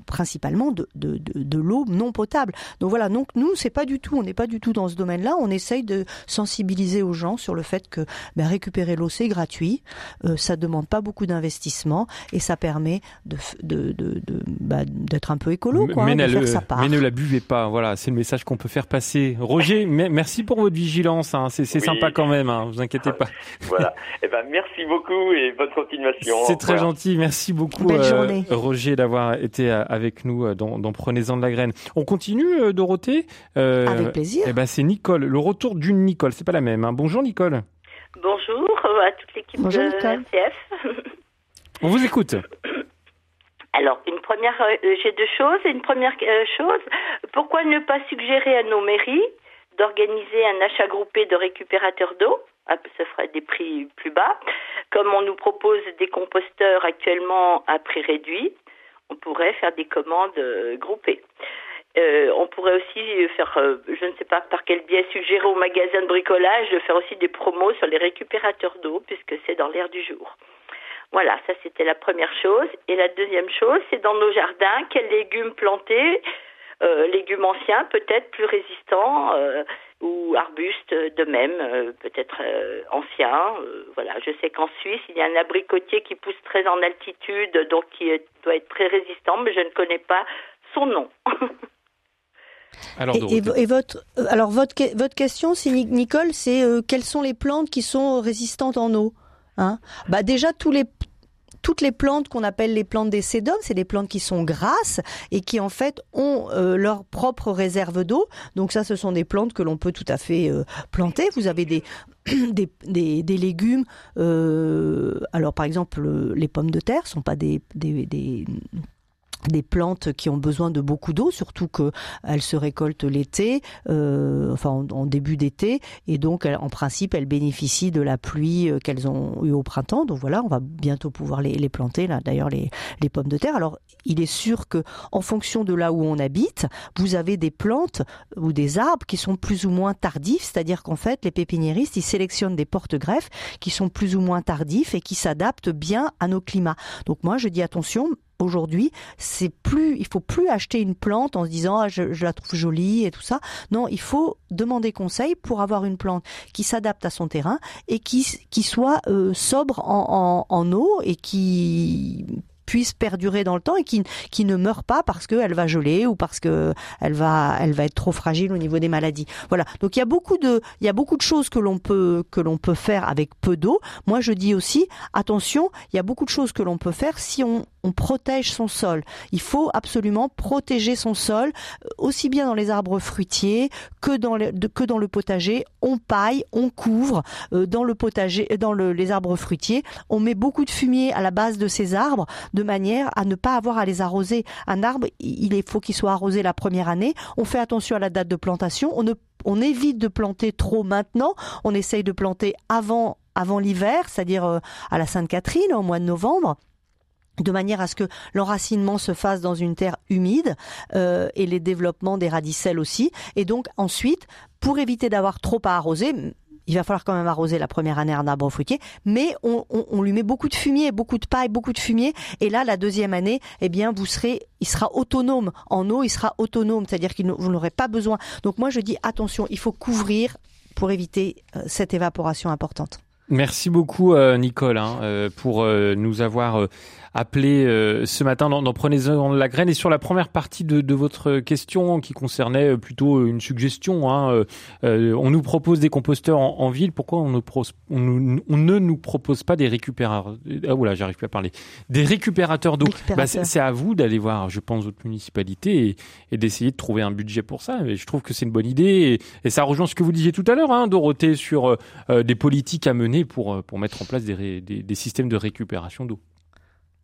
principalement de, de, de, de l'eau non potable. Donc voilà, donc nous c'est pas du tout, on n'est pas du tout dans ce domaine-là. On essaye de sensibiliser aux gens sur le fait que ben, récupérer l'eau c'est gratuit, euh, ça demande pas beaucoup d'investissement et ça permet de de de, de bah, d'être un peu écolo quoi, mais, de ne faire le- sa part. mais ne la buvez pas, voilà, c'est le message qu'on peut faire passer. Roger, me- merci pour votre vigilance, hein, c'est c'est Oui. sympa quand même, hein, vous inquiétez pas. voilà. Eh ben, merci beaucoup et bonne continuation. C'est très gentil, merci beaucoup Belle euh. Roger d'avoir été euh, avec nous euh, dans, dans Prenez-en de la graine. On continue euh, Dorothée Euh, Avec plaisir. Eh ben c'est Nicole, le retour d'une Nicole, c'est pas la même. hein. Bonjour Nicole, Bonjour euh, à toute l'équipe de. RCF. on vous écoute. Alors, une première, euh, j'ai deux choses. Une première euh, chose, pourquoi ne pas suggérer à nos mairies d'organiser un achat groupé de récupérateurs d'eau? Ah, Ça ferait des prix plus bas, comme on nous propose des composteurs actuellement à prix réduit. On pourrait faire des commandes groupées. Euh, on pourrait aussi faire, euh, je ne sais pas par quel biais, suggérer aux magasins de bricolage de faire aussi des promos sur les récupérateurs d'eau, puisque c'est dans l'air du jour. Voilà, ça c'était la première chose. Et la deuxième chose, c'est dans nos jardins, quels légumes planter, euh, légumes anciens, peut-être plus résistants, ou arbustes de même, peut-être anciens. voilà, je sais qu'en Suisse, il y a un abricotier qui pousse très en altitude, donc qui doit être très résistant, mais je ne connais pas son nom. Alors, et, votre, euh, alors votre, votre question, c'est Nicole, c'est euh, quelles sont les plantes qui sont résistantes en eau hein? Bah déjà tous les toutes les plantes qu'on appelle les plantes des sédums, c'est des plantes qui sont grasses et qui en fait ont euh, leur propre réserve d'eau. Donc ça, ce sont des plantes que l'on peut tout à fait planter. Vous avez des des, légumes. alors par exemple, les pommes de terre sont pas des, des des plantes qui ont besoin de beaucoup d'eau, surtout qu'elles se récoltent l'été, euh, enfin en, début d'été, et donc en principe elles bénéficient de la pluie euh, qu'elles ont eu au printemps. Donc voilà, on va bientôt pouvoir les, planter là. D'ailleurs les, les pommes de terre. Alors il est sûr que en fonction de là où on habite, vous avez des plantes ou des arbres qui sont plus ou moins tardifs, c'est-à-dire qu'en fait les pépiniéristes ils sélectionnent des porte-greffes qui sont plus ou moins tardifs et qui s'adaptent bien à nos climats. Donc moi je dis attention, aujourd'hui, c'est plus, il faut plus acheter une plante en se disant ah, je, la trouve jolie et tout ça. Non, il faut demander conseil pour avoir une plante qui s'adapte à son terrain et qui qui soit euh, sobre en, en, en eau et qui puisse perdurer dans le temps et qui, qui ne meurt pas parce qu'elle va geler ou parce que elle va, elle va être trop fragile au niveau des maladies. Voilà. Donc il y a beaucoup de, il y a beaucoup de choses que l'on peut, que l'on peut faire avec peu d'eau. Moi je dis aussi, attention, il y a beaucoup de choses que l'on peut faire si on, on protège son sol. Il faut absolument protéger son sol, euh, aussi bien dans les arbres fruitiers que dans le, que dans le potager. On paille, on couvre euh, dans le potager, dans le, les arbres fruitiers. On met beaucoup de fumier à la base de ces arbres de manière à ne pas avoir à les arroser. Un arbre, il faut qu'il soit arrosé la première année. On fait attention à la date de plantation. On, ne, on évite de planter trop maintenant. On essaye de planter avant, avant l'hiver, c'est-à-dire euh, à la Sainte-Catherine, au mois de novembre de manière à ce que l'enracinement se fasse dans une terre humide euh, et les développements des radicelles aussi. Et donc ensuite, pour éviter d'avoir trop à arroser, il va falloir quand même arroser la première année un arbre fruitier, mais on, lui met beaucoup de fumier, beaucoup de paille, beaucoup de fumier, et là la deuxième année, eh bien vous serez, il sera autonome en eau, il sera autonome, c'est-à-dire que vous n'aurez pas besoin. Donc moi je dis attention, il faut couvrir pour éviter euh, cette évaporation importante. Merci beaucoup euh, Nicole hein, euh, pour nous avoir appelé euh, ce matin dans, dans Prenez-en la graine et sur la première partie de, de, votre question qui concernait euh, plutôt une suggestion. Hein, euh, on nous propose des composteurs en, en ville, pourquoi on ne, on, on ne, nous propose pas des récupérateurs Ah voilà, j'arrive plus à parler. Des récupérateurs d'eau. Bah, c'est à vous d'aller voir, je pense, votre municipalité et, et d'essayer de trouver un budget pour ça. Et je trouve que c'est une bonne idée et, et, ça rejoint ce que vous disiez tout à l'heure, hein, Dorothée, sur des politiques à mener pour, pour mettre en place des, des, des systèmes de récupération d'eau.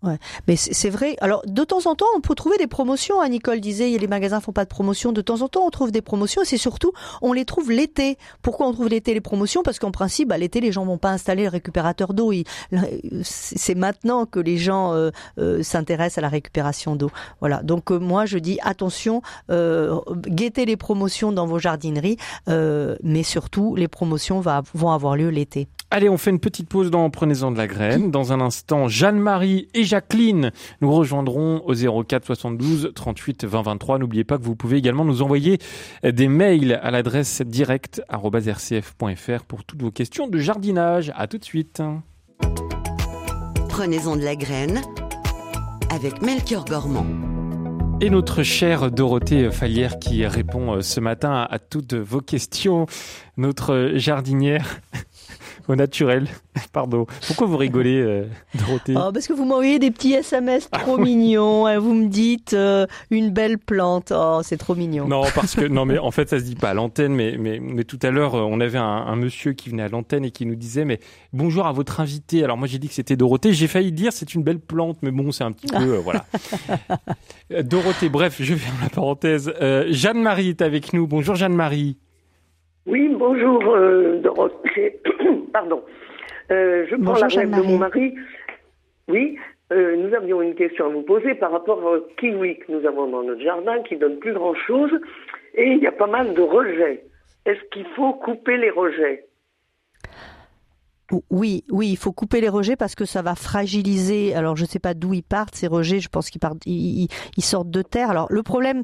Ouais, mais c'est vrai. Alors, de temps en temps, on peut trouver des promotions. Hein. Nicole disait, les magasins font pas de promotion. De temps en temps, on trouve des promotions. Et c'est surtout, on les trouve l'été. Pourquoi on trouve l'été les promotions? Parce qu'en principe, bah, l'été, les gens vont pas installer le récupérateur d'eau. C'est maintenant que les gens euh, euh, s'intéressent à la récupération d'eau. Voilà. Donc euh, moi, je dis attention, guettez les promotions dans vos jardineries, mais surtout, les promotions va, vont avoir lieu l'été. Allez, on fait une petite pause dans Prenez-en de la graine. Dans un instant, Jeanne-Marie et Jacqueline nous rejoindront au 04 72 38 20 23. N'oubliez pas que vous pouvez également nous envoyer des mails à l'adresse direct.rcf.fr pour toutes vos questions de jardinage. À tout de suite. Prenez-en de la graine avec Melchior Gormand. Et notre chère Dorothée Fallière qui répond euh, ce matin à toutes vos questions, notre jardinière au naturel. Pardon. Pourquoi vous rigolez, euh, Dorothée oh, Parce que vous m'envoyez des petits SMS ah trop mignons. Hein. Vous me dites euh, une belle plante. Oh, c'est trop mignon. Non, parce que non, mais en fait, ça se dit pas à l'antenne. Mais, mais, mais tout à l'heure, euh, on avait un, un, monsieur qui venait à l'antenne et qui nous disait mais bonjour à votre invité. Alors moi, j'ai dit que c'était Dorothée. J'ai failli dire c'est une belle plante, mais bon, c'est un petit peu voilà. Dorothée. Bref, je ferme la parenthèse. Jeanne-Marie est avec nous. Bonjour Jeanne-Marie. Oui, bonjour Dorothée. Pardon. Euh, je prends la relève de mon mari. Oui, Euh, nous avions une question à vous poser par rapport au kiwi que nous avons dans notre jardin qui donne plus grand chose et il y a pas mal de rejets. Est-ce qu'il faut couper les rejets? Oui, oui, il faut couper les rejets parce que ça va fragiliser. Alors, je ne sais pas d'où ils partent ces rejets. Je pense qu'ils partent, ils, sortent de terre. Alors, le problème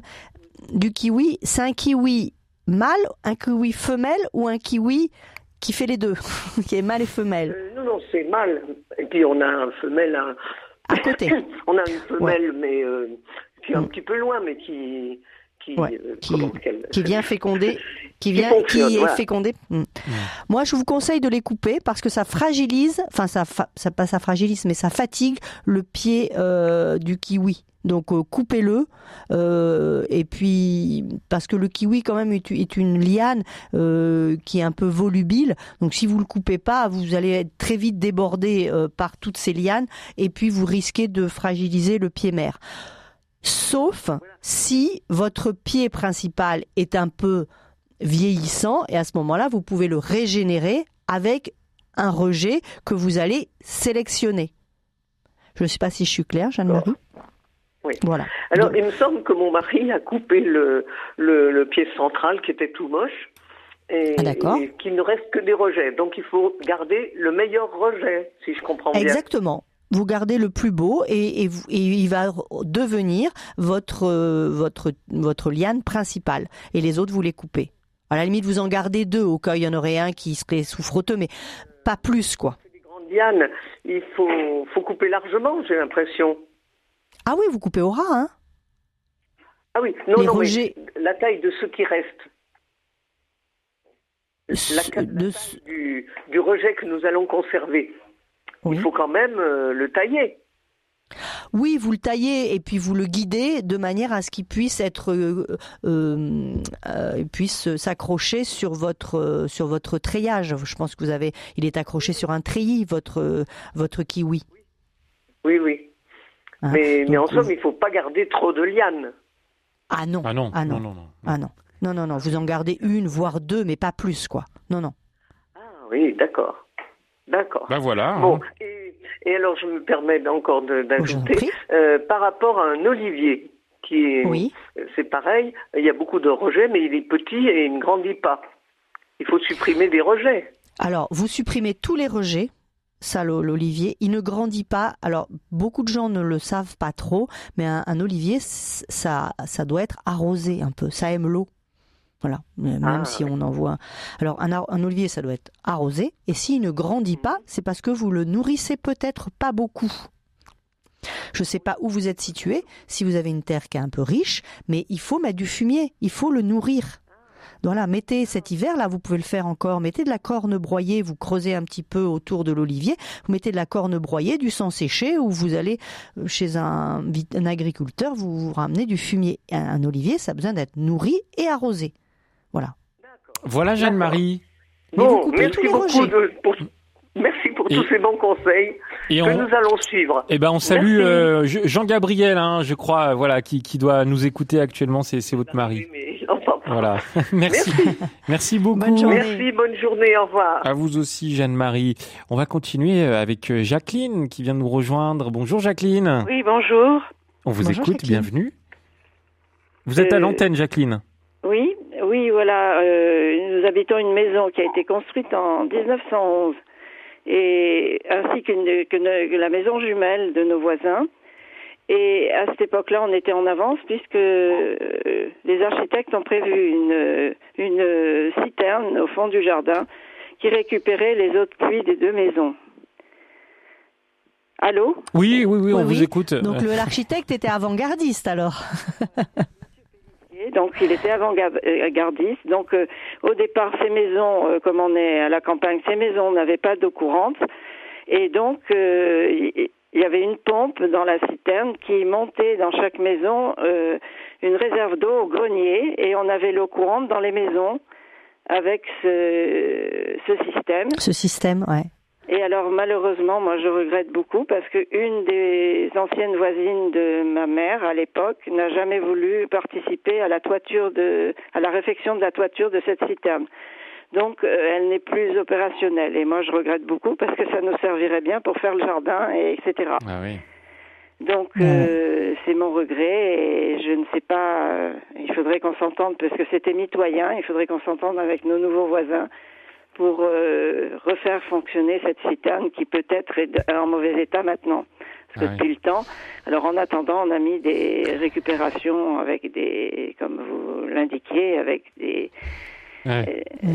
du kiwi, c'est un kiwi mâle, un kiwi femelle ou un kiwi qui fait les deux, qui est mâle et femelle. Euh, non, non, c'est mâle. Et puis on a un femelle à, côté. on a une femelle, mais euh, qui est un mm. petit peu loin, mais qui euh, qui, vient féconder, qui vient, qui, est fécondé. Hmm. Moi, je vous conseille de les couper parce que ça fragilise, enfin ça, ça pas ça fragilise, mais ça fatigue le pied euh, du kiwi. Donc euh, coupez-le et puis parce que le kiwi quand même est, une liane qui est un peu volubile. Donc si vous le coupez pas, vous allez être très vite débordé par toutes ces lianes et puis vous risquez de fragiliser le pied mère sauf si votre pied principal est un peu vieillissant et à ce moment-là, vous pouvez le régénérer avec un rejet que vous allez sélectionner. Je ne sais pas si je suis claire, Jeanne-Marie. Oui. Voilà. Alors, il me semble que mon mari a coupé le, le, pied central qui était tout moche et, ah, et qu'il ne reste que des rejets. Donc, il faut garder le meilleur rejet, si je comprends bien. Exactement vous gardez le plus beau et, et, il va devenir votre, euh, votre, votre liane principale. Et les autres, vous les coupez. À la limite, vous en gardez deux au cas où il y en aurait un qui serait souffroteux, mais pas plus, quoi. Les grandes lianes, il faut, faut couper largement, j'ai l'impression. Ah oui, vous coupez au ras, hein Ah oui, non, non, mais la taille de ce qui reste. La, taille du, du rejet que nous allons conserver il faut quand même euh, le tailler. Oui, vous le taillez et puis vous le guidez de manière à ce qu'il puisse être euh, euh, puisse s'accrocher sur votre sur votre treillage. Je pense que vous avez, il est accroché sur un treillis votre votre kiwi. Oui, oui. Hein? mais, en somme, il faut pas garder trop de lianes. Ah non. Ah non. Ah non. non, non, Ah non. Non, non, non. Vous en gardez une, voire deux, mais pas plus, quoi. Non, non. Ah oui, d'accord. D'accord. Ben voilà. Bon, hein. et, alors je me permets encore d'ajouter, euh, par rapport à un olivier, qui est, oui. c'est pareil, il y a beaucoup de rejets, mais il est petit et il ne grandit pas. Il faut supprimer des rejets. Alors, vous supprimez tous les rejets, ça l'olivier, il ne grandit pas. Alors beaucoup de gens ne le savent pas trop, mais un, un olivier, ça, ça doit être arrosé un peu. Ça aime l'eau. Voilà, même ah, si on en voit. Alors un, un, olivier, ça doit être arrosé, et s'il ne grandit pas, c'est parce que vous le nourrissez peut-être pas beaucoup. Je ne sais pas où vous êtes situé, si vous avez une terre qui est un peu riche, mais il faut mettre du fumier, il faut le nourrir. Voilà, mettez cet hiver, là, vous pouvez le faire encore, mettez de la corne broyée, vous creusez un petit peu autour de l'olivier, vous mettez de la corne broyée, du sang séché, ou vous allez euh, chez un, un agriculteur, vous, vous ramenez du fumier. Un, olivier, ça a besoin d'être nourri et arrosé. Voilà. Voilà Jeanne-Marie. Bon, merci beaucoup pour, merci pour tous ces bons conseils et que nous allons suivre. Eh ben, on salue euh, Jean-Gabriel, hein, je crois, voilà, qui, qui, doit nous écouter actuellement. C'est votre mari. Voilà. merci. merci. beaucoup. Merci, bonne journée. Au revoir. À vous aussi, Jeanne-Marie. On va continuer euh, avec euh, Jacqueline qui vient de nous rejoindre. Bonjour, Jacqueline. Oui, bonjour. On vous écoute. Bienvenue. Vous êtes à l'antenne, Jacqueline. Oui, oui, voilà. Euh, nous habitons une maison qui a été construite en 1911, et ainsi qu'une que, la maison jumelle de nos voisins. Et à cette époque-là, on était en avance puisque euh, les architectes ont prévu une, une citerne au fond du jardin qui récupérait les eaux de pluie des deux maisons. Allô? Oui, oui, oui, on vous écoute. Donc l'architecte était avant-gardiste alors donc il était avant-gardiste. Donc euh, au départ, ces maisons, euh, comme on est à la campagne, ces maisons n'avaient pas d'eau courante, et donc euh, il y avait une pompe dans la citerne qui montait dans chaque maison une réserve d'eau au grenier, et on avait l'eau courante dans les maisons avec ce, ce système. Ce système, ouais. Et alors malheureusement, moi je regrette beaucoup parce que une des anciennes voisines de ma mère à l'époque n'a jamais voulu participer à la toiture de, à la réfection de la toiture de cette citerne. Donc euh, elle n'est plus opérationnelle et moi je regrette beaucoup parce que ça nous servirait bien pour faire le jardin et etc. Ah oui. Donc c'est mon regret et je ne sais pas. il faudrait qu'on s'entende parce que c'était mitoyen. Il faudrait qu'on s'entende avec nos nouveaux voisins pour refaire fonctionner cette citerne qui peut-être est en mauvais état maintenant. Parce que depuis le temps, alors en attendant, on a mis des récupérations avec des, comme vous l'indiquiez, avec des, Ouais. Euh,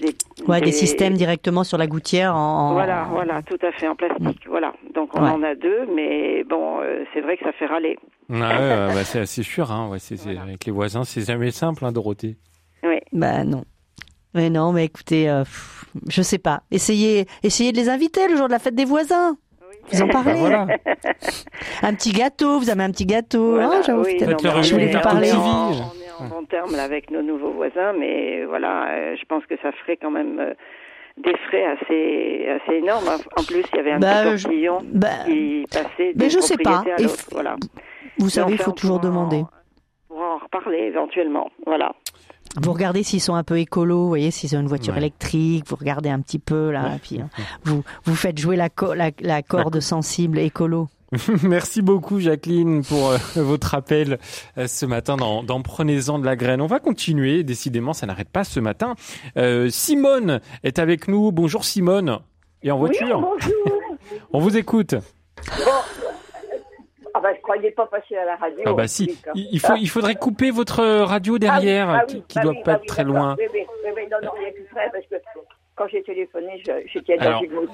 des, ouais, des, systèmes directement sur la gouttière en, Voilà, voilà, tout à fait, en plastique. Voilà. Donc on en a deux, mais bon, euh, c'est vrai que ça fait râler. Ouais, bah, c'est assez sûr, hein. Ouais, c'est, avec les voisins, c'est jamais simple, hein, Dorothée. Oui. Bah non. Mais non, mais écoutez, euh, je sais pas. Essayez, essayez de les inviter le jour de la fête des voisins. Vous en parlez bah, Un petit gâteau, vous avez un petit gâteau. Hein, oui, je voulais vous parler. On, en bon terme avec nos nouveaux voisins, mais voilà, euh, je pense que ça ferait quand même euh, des frais assez assez énormes. En plus, il y avait un bah, petit portillon bah, qui passait mais je sais pas. à l'autre. Voilà. Vous savez, il faut toujours demander. Pour en reparler éventuellement. Voilà. Vous regardez s'ils sont un peu écolos, vous voyez, s'ils ont une voiture électrique, vous regardez un petit peu là, puis hein, vous, vous faites jouer la, la, corde sensible écolo. Merci beaucoup Jacqueline pour euh, votre appel euh, ce matin dans, dans Prenez-en de la graine. On va continuer, décidément ça n'arrête pas ce matin. Euh, Simone est avec nous. Bonjour Simone. Et en voiture bonjour. On vous écoute. Ah bah, je croyais pas passer à la radio. Ah bah si, il, faut, il faudrait couper votre radio derrière, ah qui, qui bah doit pas être très loin. Oui, oui, oui, non, non, il a parce que quand j'ai téléphoné, j'étais une bon,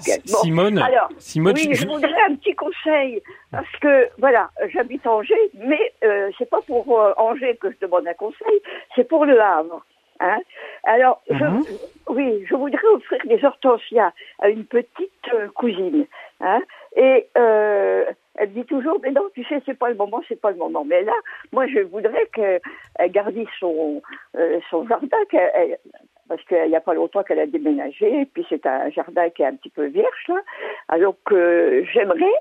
Simone, alors, Simone, oui, je... voudrais un petit conseil parce que voilà, j'habite Angers, mais euh, c'est pas pour euh, Angers que je demande un conseil, c'est pour le Havre. Hein Alors, je, mhm. oui, je voudrais offrir des hortensias à une petite euh, cousine. Hein et euh, elle dit toujours, mais non, tu sais, c'est pas le moment, c'est pas le moment. Mais là, moi, je voudrais qu'elle gardisse son, euh, son jardin, parce qu'il n'y a pas longtemps qu'elle a déménagé, et puis c'est un jardin qui est un petit peu vierge. Alors que j'aimerais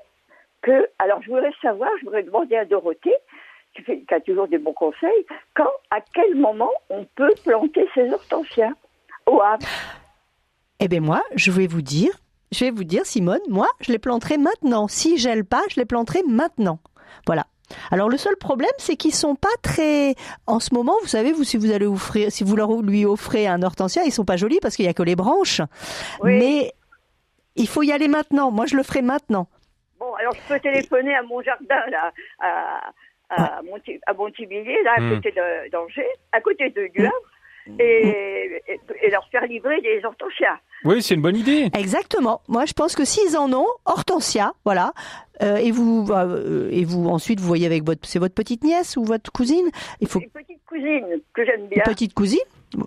que, alors je voudrais savoir, je voudrais demander à Dorothée, qui, fait, a toujours des bons conseils, quand, à quel moment on peut planter ses hortensias? Au Eh bien moi, je vais vous dire, je vais vous dire, Simone, moi, je les planterai maintenant. Si gèle pas, je les planterai maintenant. Voilà. Alors le seul problème, c'est qu'ils sont pas très. En ce moment, vous savez, vous si vous allez offrir, si vous leur lui offrez un hortensia, ils sont pas jolis parce qu'il y a que les branches. Mais il faut y aller maintenant. Moi, je le ferai maintenant. Bon, alors je peux téléphoner à mon jardin là, à, à, Montivilliers, là, à hmm. côté d'Angers, à côté de Havre et, et, leur faire livrer des hortensias. Oui, c'est une bonne idée. Exactement. Moi, je pense que s'ils en ont, hortensia, voilà. Euh, et vous, euh, et vous ensuite, vous voyez avec votre, c'est votre petite nièce ou votre cousine? Il faut. Une petite cousine que j'aime bien. Une petite cousine?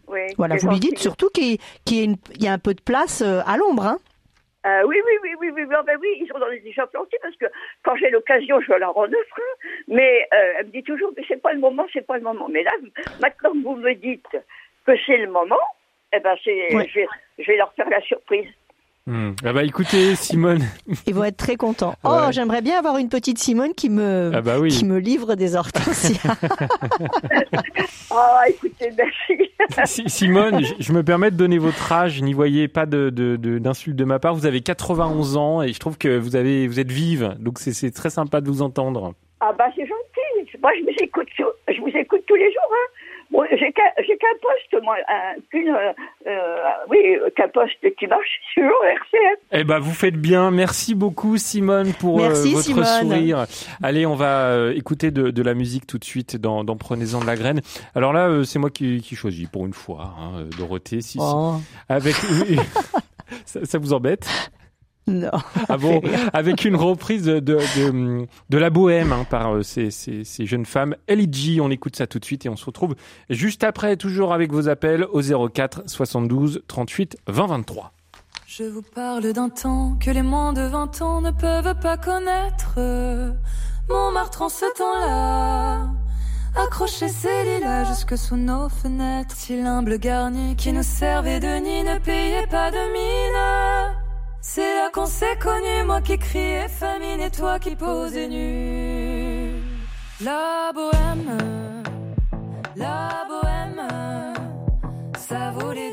Oui. Voilà, vous lui dites surtout qu'il y, a un peu de place euh, à l'ombre, hein. oui, oui, oui, oui, oui, ben oui, ils sont dans les déjà plantés parce que quand j'ai l'occasion, je leur en offre. Mais elle me dit toujours, mais c'est pas le moment, c'est pas le moment. Mais là, maintenant que vous me dites que c'est le moment, eh ben c'est, je, vais, leur faire la surprise. Hmm. Ah bah écoutez Simone, ils vont être très contents. Oh, j'aimerais bien avoir une petite Simone qui me ah bah qui me livre des hortensias. oh, écoutez, merci. Simone, je, me permets de donner votre âge. N'y voyez pas de, d'insulte de, ma part. Vous avez 91 ans et je trouve que vous avez vous êtes vive, donc c'est, très sympa de vous entendre. Ah bah c'est gentil. Moi je vous écoute, je vous écoute tous les jours. Hein j'ai qu'un poste, moi, qu'une, euh, euh, oui, qu'un poste qui marche sur RCF. Eh ben, vous faites bien. Merci beaucoup, Simone, pour euh, votre sourire. Allez, on va écouter de, de, la musique tout de suite dans, dans Prenez-en de la graine. Alors là, c'est moi qui, qui choisis pour une fois, hein, Dorothée. Si, oh. Avec, ça, ça vous embête? Non. Ah bon Avec une reprise de, de, de, la bohème hein, par euh, ces, ces, ces, jeunes femmes. LG, on écoute ça tout de suite et on se retrouve juste après, toujours avec vos appels au 04 72 38 20 23. Je vous parle d'un temps que les moins de 20 ans ne peuvent pas connaître. Montmartre en ce temps-là. Accrocher ses lilas jusque sous nos fenêtres. Si l'humble garni qui nous servait de nid ne payait pas de mine. C'est là qu'on s'est connus, moi qui criais famine et toi qui posais nu. La bohème, la bohème, ça voulait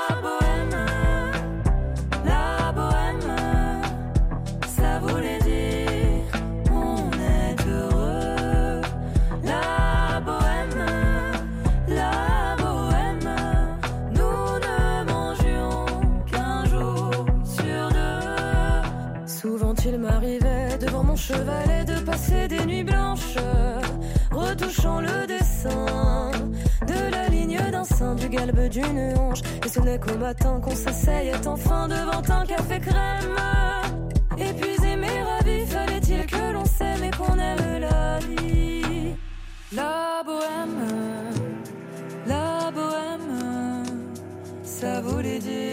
Et ce n'est qu'au matin qu'on s'asseyait enfin devant un café crème. Épuisé mais ravi, fallait-il que l'on s'aime et qu'on aime la vie? La bohème, la bohème, ça voulait dire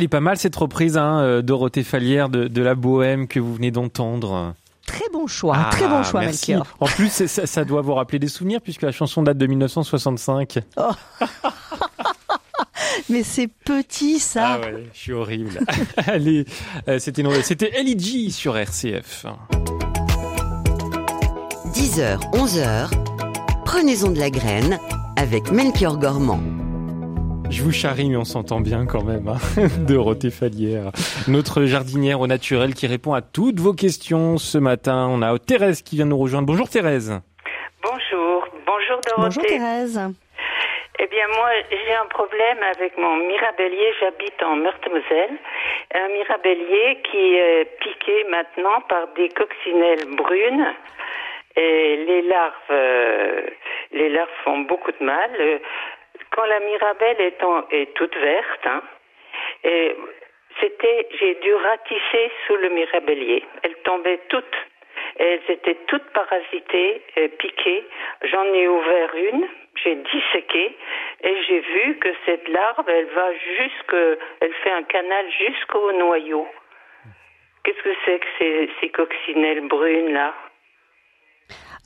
Elle est pas mal cette reprise, hein, euh, Dorothée Falière de, de la Bohème que vous venez d'entendre. Très bon choix, Ah, très bon choix, merci. Melchior. En plus, ça, ça doit vous rappeler des souvenirs puisque la chanson date de 1965. Mais c'est petit ça. Ah ouais, je suis horrible. Allez, euh, c'était c'était Ellie G sur RCF. 10h, 11h, prenez-en de la graine avec Melchior Gormand. Je vous charrie, mais on s'entend bien quand même. Hein. Dorothée Falière, notre jardinière au naturel qui répond à toutes vos questions ce matin. On a Thérèse qui vient nous rejoindre. Bonjour Thérèse. Bonjour, bonjour Dorothée. Bonjour Thérèse. Eh bien moi j'ai un problème avec mon mirabellier, j'habite en Meurthe-Moselle, un mirabellier qui est piqué maintenant par des coccinelles brunes et les larves, euh, les larves font beaucoup de mal. Quand la mirabelle est, en- est toute verte, hein, et c'était, j'ai dû ratisser sous le mirabellier. Elles tombaient toutes. Elles étaient toutes parasitées, euh, piquées. J'en ai ouvert une, j'ai disséqué et j'ai vu que cette larve, elle va jusque, elle fait un canal jusqu'au noyau. Qu'est-ce que c'est que ces, ces coccinelles brunes là?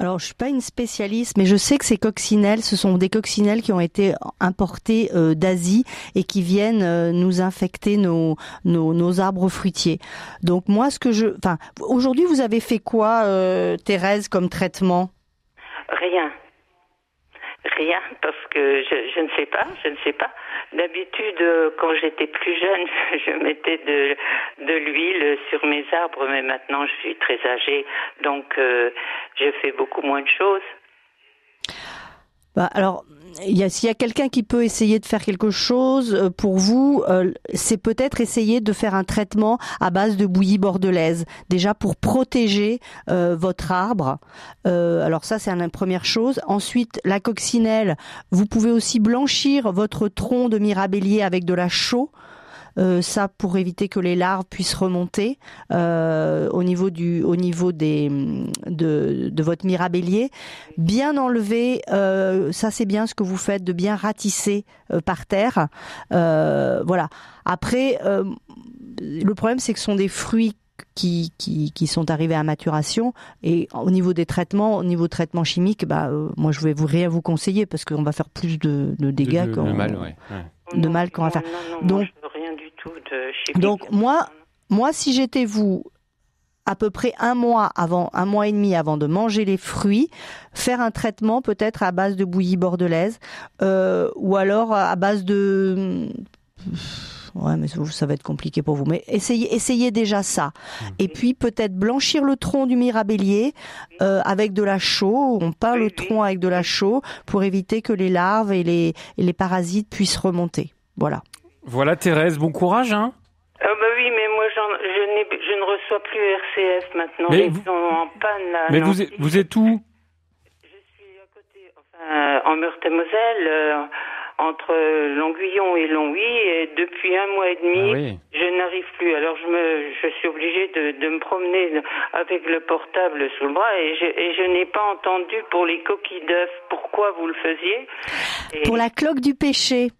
Alors, je suis pas une spécialiste, mais je sais que ces coccinelles, ce sont des coccinelles qui ont été importées euh, d'Asie et qui viennent euh, nous infecter nos, arbres fruitiers. Donc moi, ce que je, enfin, aujourd'hui, vous avez fait quoi, euh, Thérèse, comme traitement? Rien. Rien, parce que je, ne sais pas, je ne sais pas. D'habitude, euh, quand j'étais plus jeune, je mettais de, de l'huile sur mes arbres, mais maintenant je suis très âgée, donc euh, je fais beaucoup moins de choses. Bah, alors, s'il y a quelqu'un qui peut essayer de faire quelque chose euh, pour vous, euh, c'est peut-être essayer de faire un traitement à base de bouillie bordelaise, déjà pour protéger euh, votre arbre. Alors ça, c'est une première chose. Ensuite, la coccinelle, vous pouvez aussi blanchir votre tronc de mirabellier avec de la chaux. Ça pour éviter que les larves puissent remonter au niveau du, au niveau des, de, de votre mirabellier. Bien enlever, ça c'est bien ce que vous faites, de bien ratisser par terre. voilà. Après, le problème c'est que ce sont des fruits qui, qui, qui, sont arrivés à maturation. Et au niveau des traitements, au niveau traitement chimique, bah, euh, moi je vais vous rien vous conseiller parce qu'on va faire plus de, de dégâts de, de, mal, ouais. de mal qu'on va faire. donc, tout de chimique. Donc moi, moi si j'étais vous, à peu près un mois avant, un mois et demi avant de manger les fruits, faire un traitement peut-être à base de bouillie bordelaise euh, ou alors à base de Ouais, mais ça va être compliqué pour vous. Mais essayez, essayez déjà ça. Mhm. Et puis peut-être blanchir le tronc du mirabellier euh, avec de la chaux. On peint le tronc avec de la chaux pour éviter que les larves et les, et les parasites puissent remonter. Voilà. Voilà Thérèse, bon courage. Hein ah bah oui, mais moi je, je, ne reçois plus RCF maintenant. Mais Ils sont en panne là. Mais vous, êtes, vous êtes où? Je suis à côté, enfin, en Meurthe-et-Moselle. Euh, entre Longuillon et Longwy et depuis un mois et demi, ah je n'arrive plus. Alors je me, je suis obligée de, de, me promener avec le portable sous le bras et je, et je n'ai pas entendu pour les coquilles d'œufs pourquoi vous le faisiez? Pour la cloque du péché.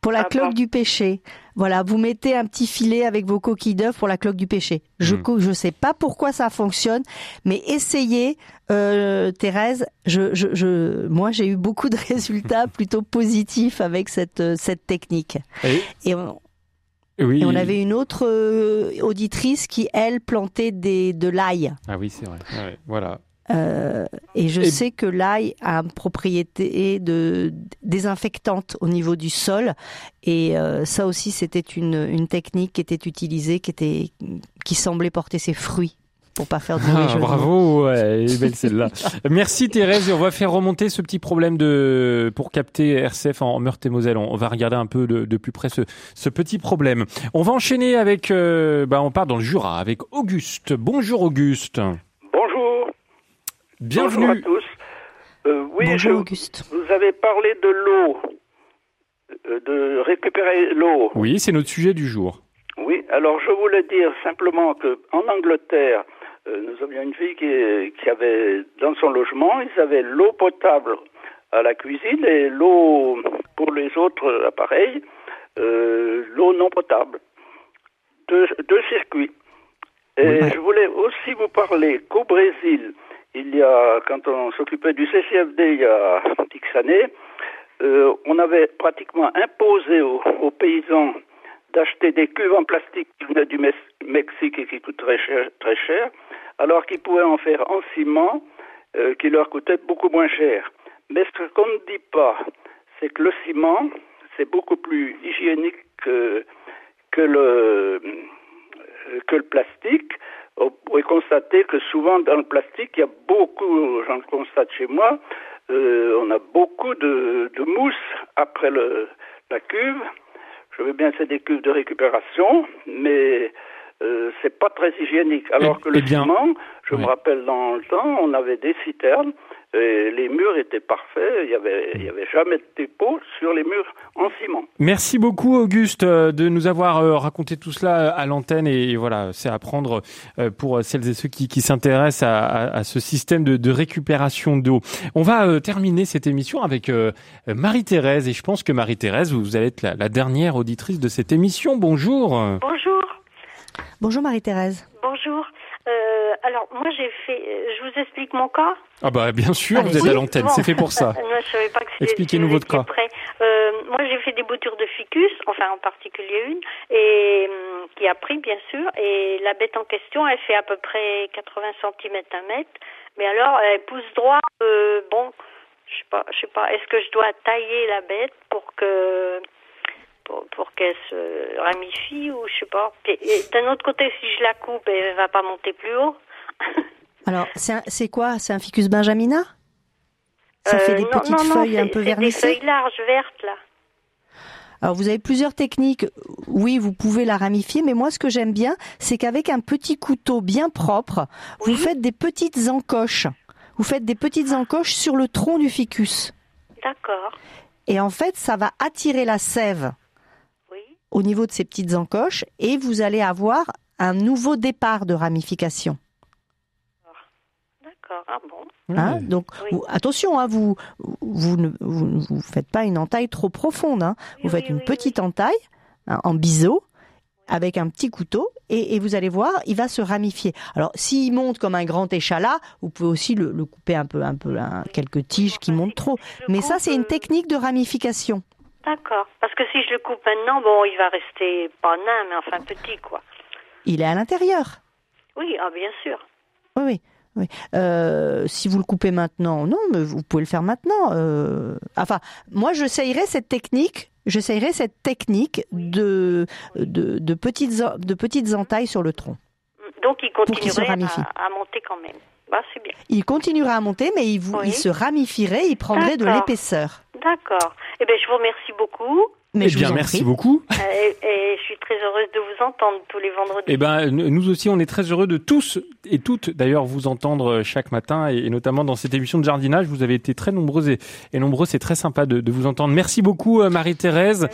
Pour la ah cloque du péché. Voilà, vous mettez un petit filet avec vos coquilles d'œufs pour la cloque du péché. Je ne hmm. sais pas pourquoi ça fonctionne, mais essayez, euh, Thérèse. Je, je, je, moi, j'ai eu beaucoup de résultats plutôt positifs avec cette euh, cette technique. Et, on, oui. on avait une autre euh, auditrice qui, elle, plantait des, de l'ail. Ah oui, c'est vrai. Ouais, voilà. Euh, et je sais que l'ail a une propriété de désinfectante au niveau du sol. Et euh, ça aussi, c'était une, une, technique qui était utilisée, qui, était, qui semblait porter ses fruits pour pas faire de ah, Bravo, ouais, belle celle-là. Merci Thérèse, et on va faire remonter ce petit problème de pour capter RCF en Meurthe-et-Moselle. On, va regarder un peu de, de plus près ce, ce, petit problème. On va enchaîner avec, euh, bah on part dans le Jura avec Auguste. Bonjour Auguste. Bienvenue. Bonjour à tous. Euh, oui, Bonjour Auguste. Vous avez parlé de l'eau, euh, de récupérer l'eau. Oui, c'est notre sujet du jour. Oui, alors je voulais dire simplement que en Angleterre, euh, nous avions une fille qui, qui, avait dans son logement, ils avaient l'eau potable à la cuisine et l'eau pour les autres appareils, l'eau non potable. Deux, deux circuits. Et je voulais aussi vous parler qu'au Brésil, il y a, quand on s'occupait du CCFD il y a X années, euh, on avait pratiquement imposé aux, paysans d'acheter des cuves en plastique qui venaient du Mexique et qui coûtent très cher, très cher alors qu'ils pouvaient en faire en ciment euh, qui leur coûtait beaucoup moins cher. Mais ce qu'on ne dit pas, c'est que le ciment, c'est beaucoup plus hygiénique que, que, le, que le plastique on pourrait constater que souvent dans le plastique, il y a beaucoup, j'en constate chez moi, euh, on a beaucoup de, de mousse après le, la cuve. Je veux bien c'est des cuves de récupération, mais euh, c'est pas très hygiénique. Alors que le eh ciment, je me rappelle dans le temps, on avait des citernes les murs étaient parfaits, il n'y avait, il y avait jamais de dépôt sur les murs en ciment. Merci beaucoup Auguste euh, de nous avoir euh, raconté tout cela à l'antenne et voilà, c'est à prendre euh, pour celles et ceux qui, qui s'intéressent à, à, ce système de, de récupération d'eau. On va terminer cette émission avec Marie-Thérèse et je pense que Marie-Thérèse, vous allez être la, la dernière auditrice de cette émission. Bonjour. Bonjour. Bonjour Marie-Thérèse. Bonjour. Euh, alors moi j'ai fait, euh, je vous explique mon cas. Ah bah bien sûr, vous êtes à l'antenne, c'est fait pour ça. Expliquez-nous votre cas. Euh, moi j'ai fait des boutures de ficus, enfin en particulier une, et hum, qui a pris bien sûr. Et la bête en question, elle fait à peu près 80 cm un mètre. Mais alors elle pousse droit. Euh, bon, je sais pas, je sais pas. Est-ce que je dois tailler la bête pour que pour, qu'elle se ramifie ou je sais pas. D'un autre côté, si je la coupe, elle va pas monter plus haut. Alors, c'est quoi? C'est un ficus benjamina? Ça fait des euh, petites feuilles un peu vernissées Des feuilles larges, vertes, là. Alors vous avez plusieurs techniques. Oui, vous pouvez la ramifier, mais moi ce que j'aime bien, c'est qu'avec un petit couteau bien propre, vous faites des petites encoches. Vous faites des petites encoches sur le tronc du ficus. D'accord. Et en fait, ça va attirer la sève au niveau de ces petites encoches et vous allez avoir un nouveau départ de ramification. D'accord, ah bon? Hein, donc attention, hein, vous vous ne vous, faites pas une entaille trop profonde. Hein. Vous faites une petite entaille en biseau avec un petit couteau et, vous allez voir, il va se ramifier. Alors s'il monte comme un grand échalas, vous pouvez aussi le, couper un peu, un peu, quelques tiges qui montent trop. Mais ça, c'est une technique de ramification. D'accord. Parce que si je le coupe maintenant, bon, il va rester pas nain, mais enfin petit, quoi. Il est à l'intérieur. Oui, ah, bien sûr. Oui, oui. Oui. Euh, si vous le coupez maintenant, non, mais vous pouvez le faire maintenant. Euh, enfin, moi, j'essayerai cette technique. J'essayerai cette technique de, de, petites, de petites entailles sur le tronc. Donc, il continuerait à, monter quand même. Bah, c'est bien. Il continuera à monter, mais il, vous, il se ramifierait, il prendrait de l'épaisseur. D'accord. Eh bien, je vous remercie beaucoup. Mais eh bien, merci beaucoup. Euh, et, je suis très heureuse de vous entendre tous les vendredis. Eh ben, nous aussi, on est très heureux de tous et toutes, d'ailleurs, vous entendre chaque matin et, notamment dans cette émission de jardinage. Vous avez été très nombreux et, nombreux. C'est très sympa de, vous entendre. Merci beaucoup, euh, Marie-Thérèse.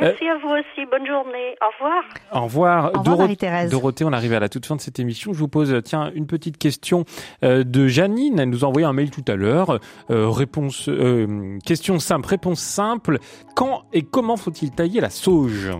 Merci à vous aussi. Bonne journée. Au revoir. Au revoir. Au revoir Dorothée, on arrive à la toute fin de cette émission. Je vous pose, tiens, une petite question euh, de Janine. Elle nous a envoyé un mail tout à l'heure. Euh, réponse, euh, question simple, réponse simple. Quand et comment faut-il tailler la sauge?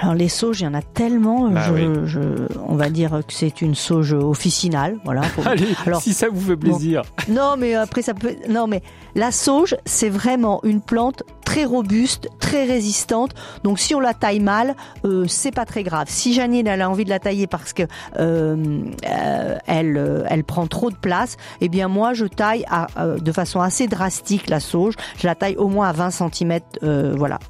Alors les sauges, il y en a tellement. Bah je, on va dire que c'est une sauge officinale, voilà. Allez, Alors, si ça vous fait plaisir. non, mais après ça peut. Non, mais la sauge, c'est vraiment une plante très robuste, très résistante. Donc si on la taille mal, euh, c'est pas très grave. Si Janine elle a envie de la tailler parce que euh, euh elle euh, elle prend trop de place, eh bien moi je taille à, euh, de façon assez drastique la sauge. Je la taille au moins à 20 cm, voilà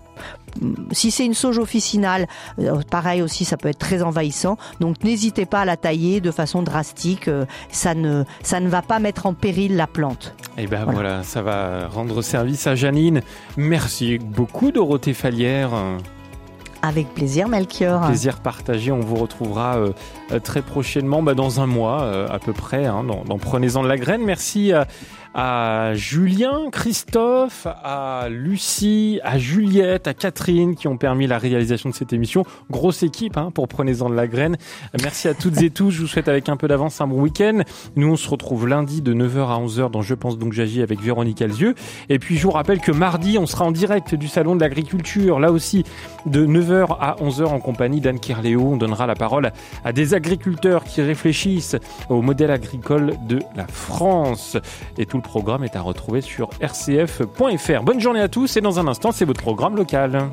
si c'est une sauge officinale, euh, pareil aussi, ça peut être très envahissant. Donc n'hésitez pas à la tailler de façon drastique. Euh, ça ne, ça ne va pas mettre en péril la plante. Et eh ben voilà. ça va rendre service à Janine. Merci beaucoup Dorothée Falière. Avec plaisir, Melchior. Plaisir partagé. On vous retrouvera euh, très prochainement, bah, dans un mois à peu près, hein, dans, Prenez-en de la graine. Merci à à Julien, Christophe, à Lucie, à Juliette, à Catherine qui ont permis la réalisation de cette émission. Grosse équipe hein, pour Prenez-en de la graine. Merci à toutes et tous. Je vous souhaite avec un peu d'avance un bon week-end. Nous, on se retrouve lundi de 9h à 11h dans Je pense donc j'agis avec Véronique Alzieux. Et puis, je vous rappelle que mardi, on sera en direct du Salon de l'Agriculture. Là aussi, de 9h à 11h en compagnie d'Anne Kirléo. On donnera la parole à des agriculteurs qui réfléchissent au modèle agricole de la France. Et tout le programme est à retrouver sur rcf.fr. Bonne journée à tous et dans un instant, c'est votre programme local.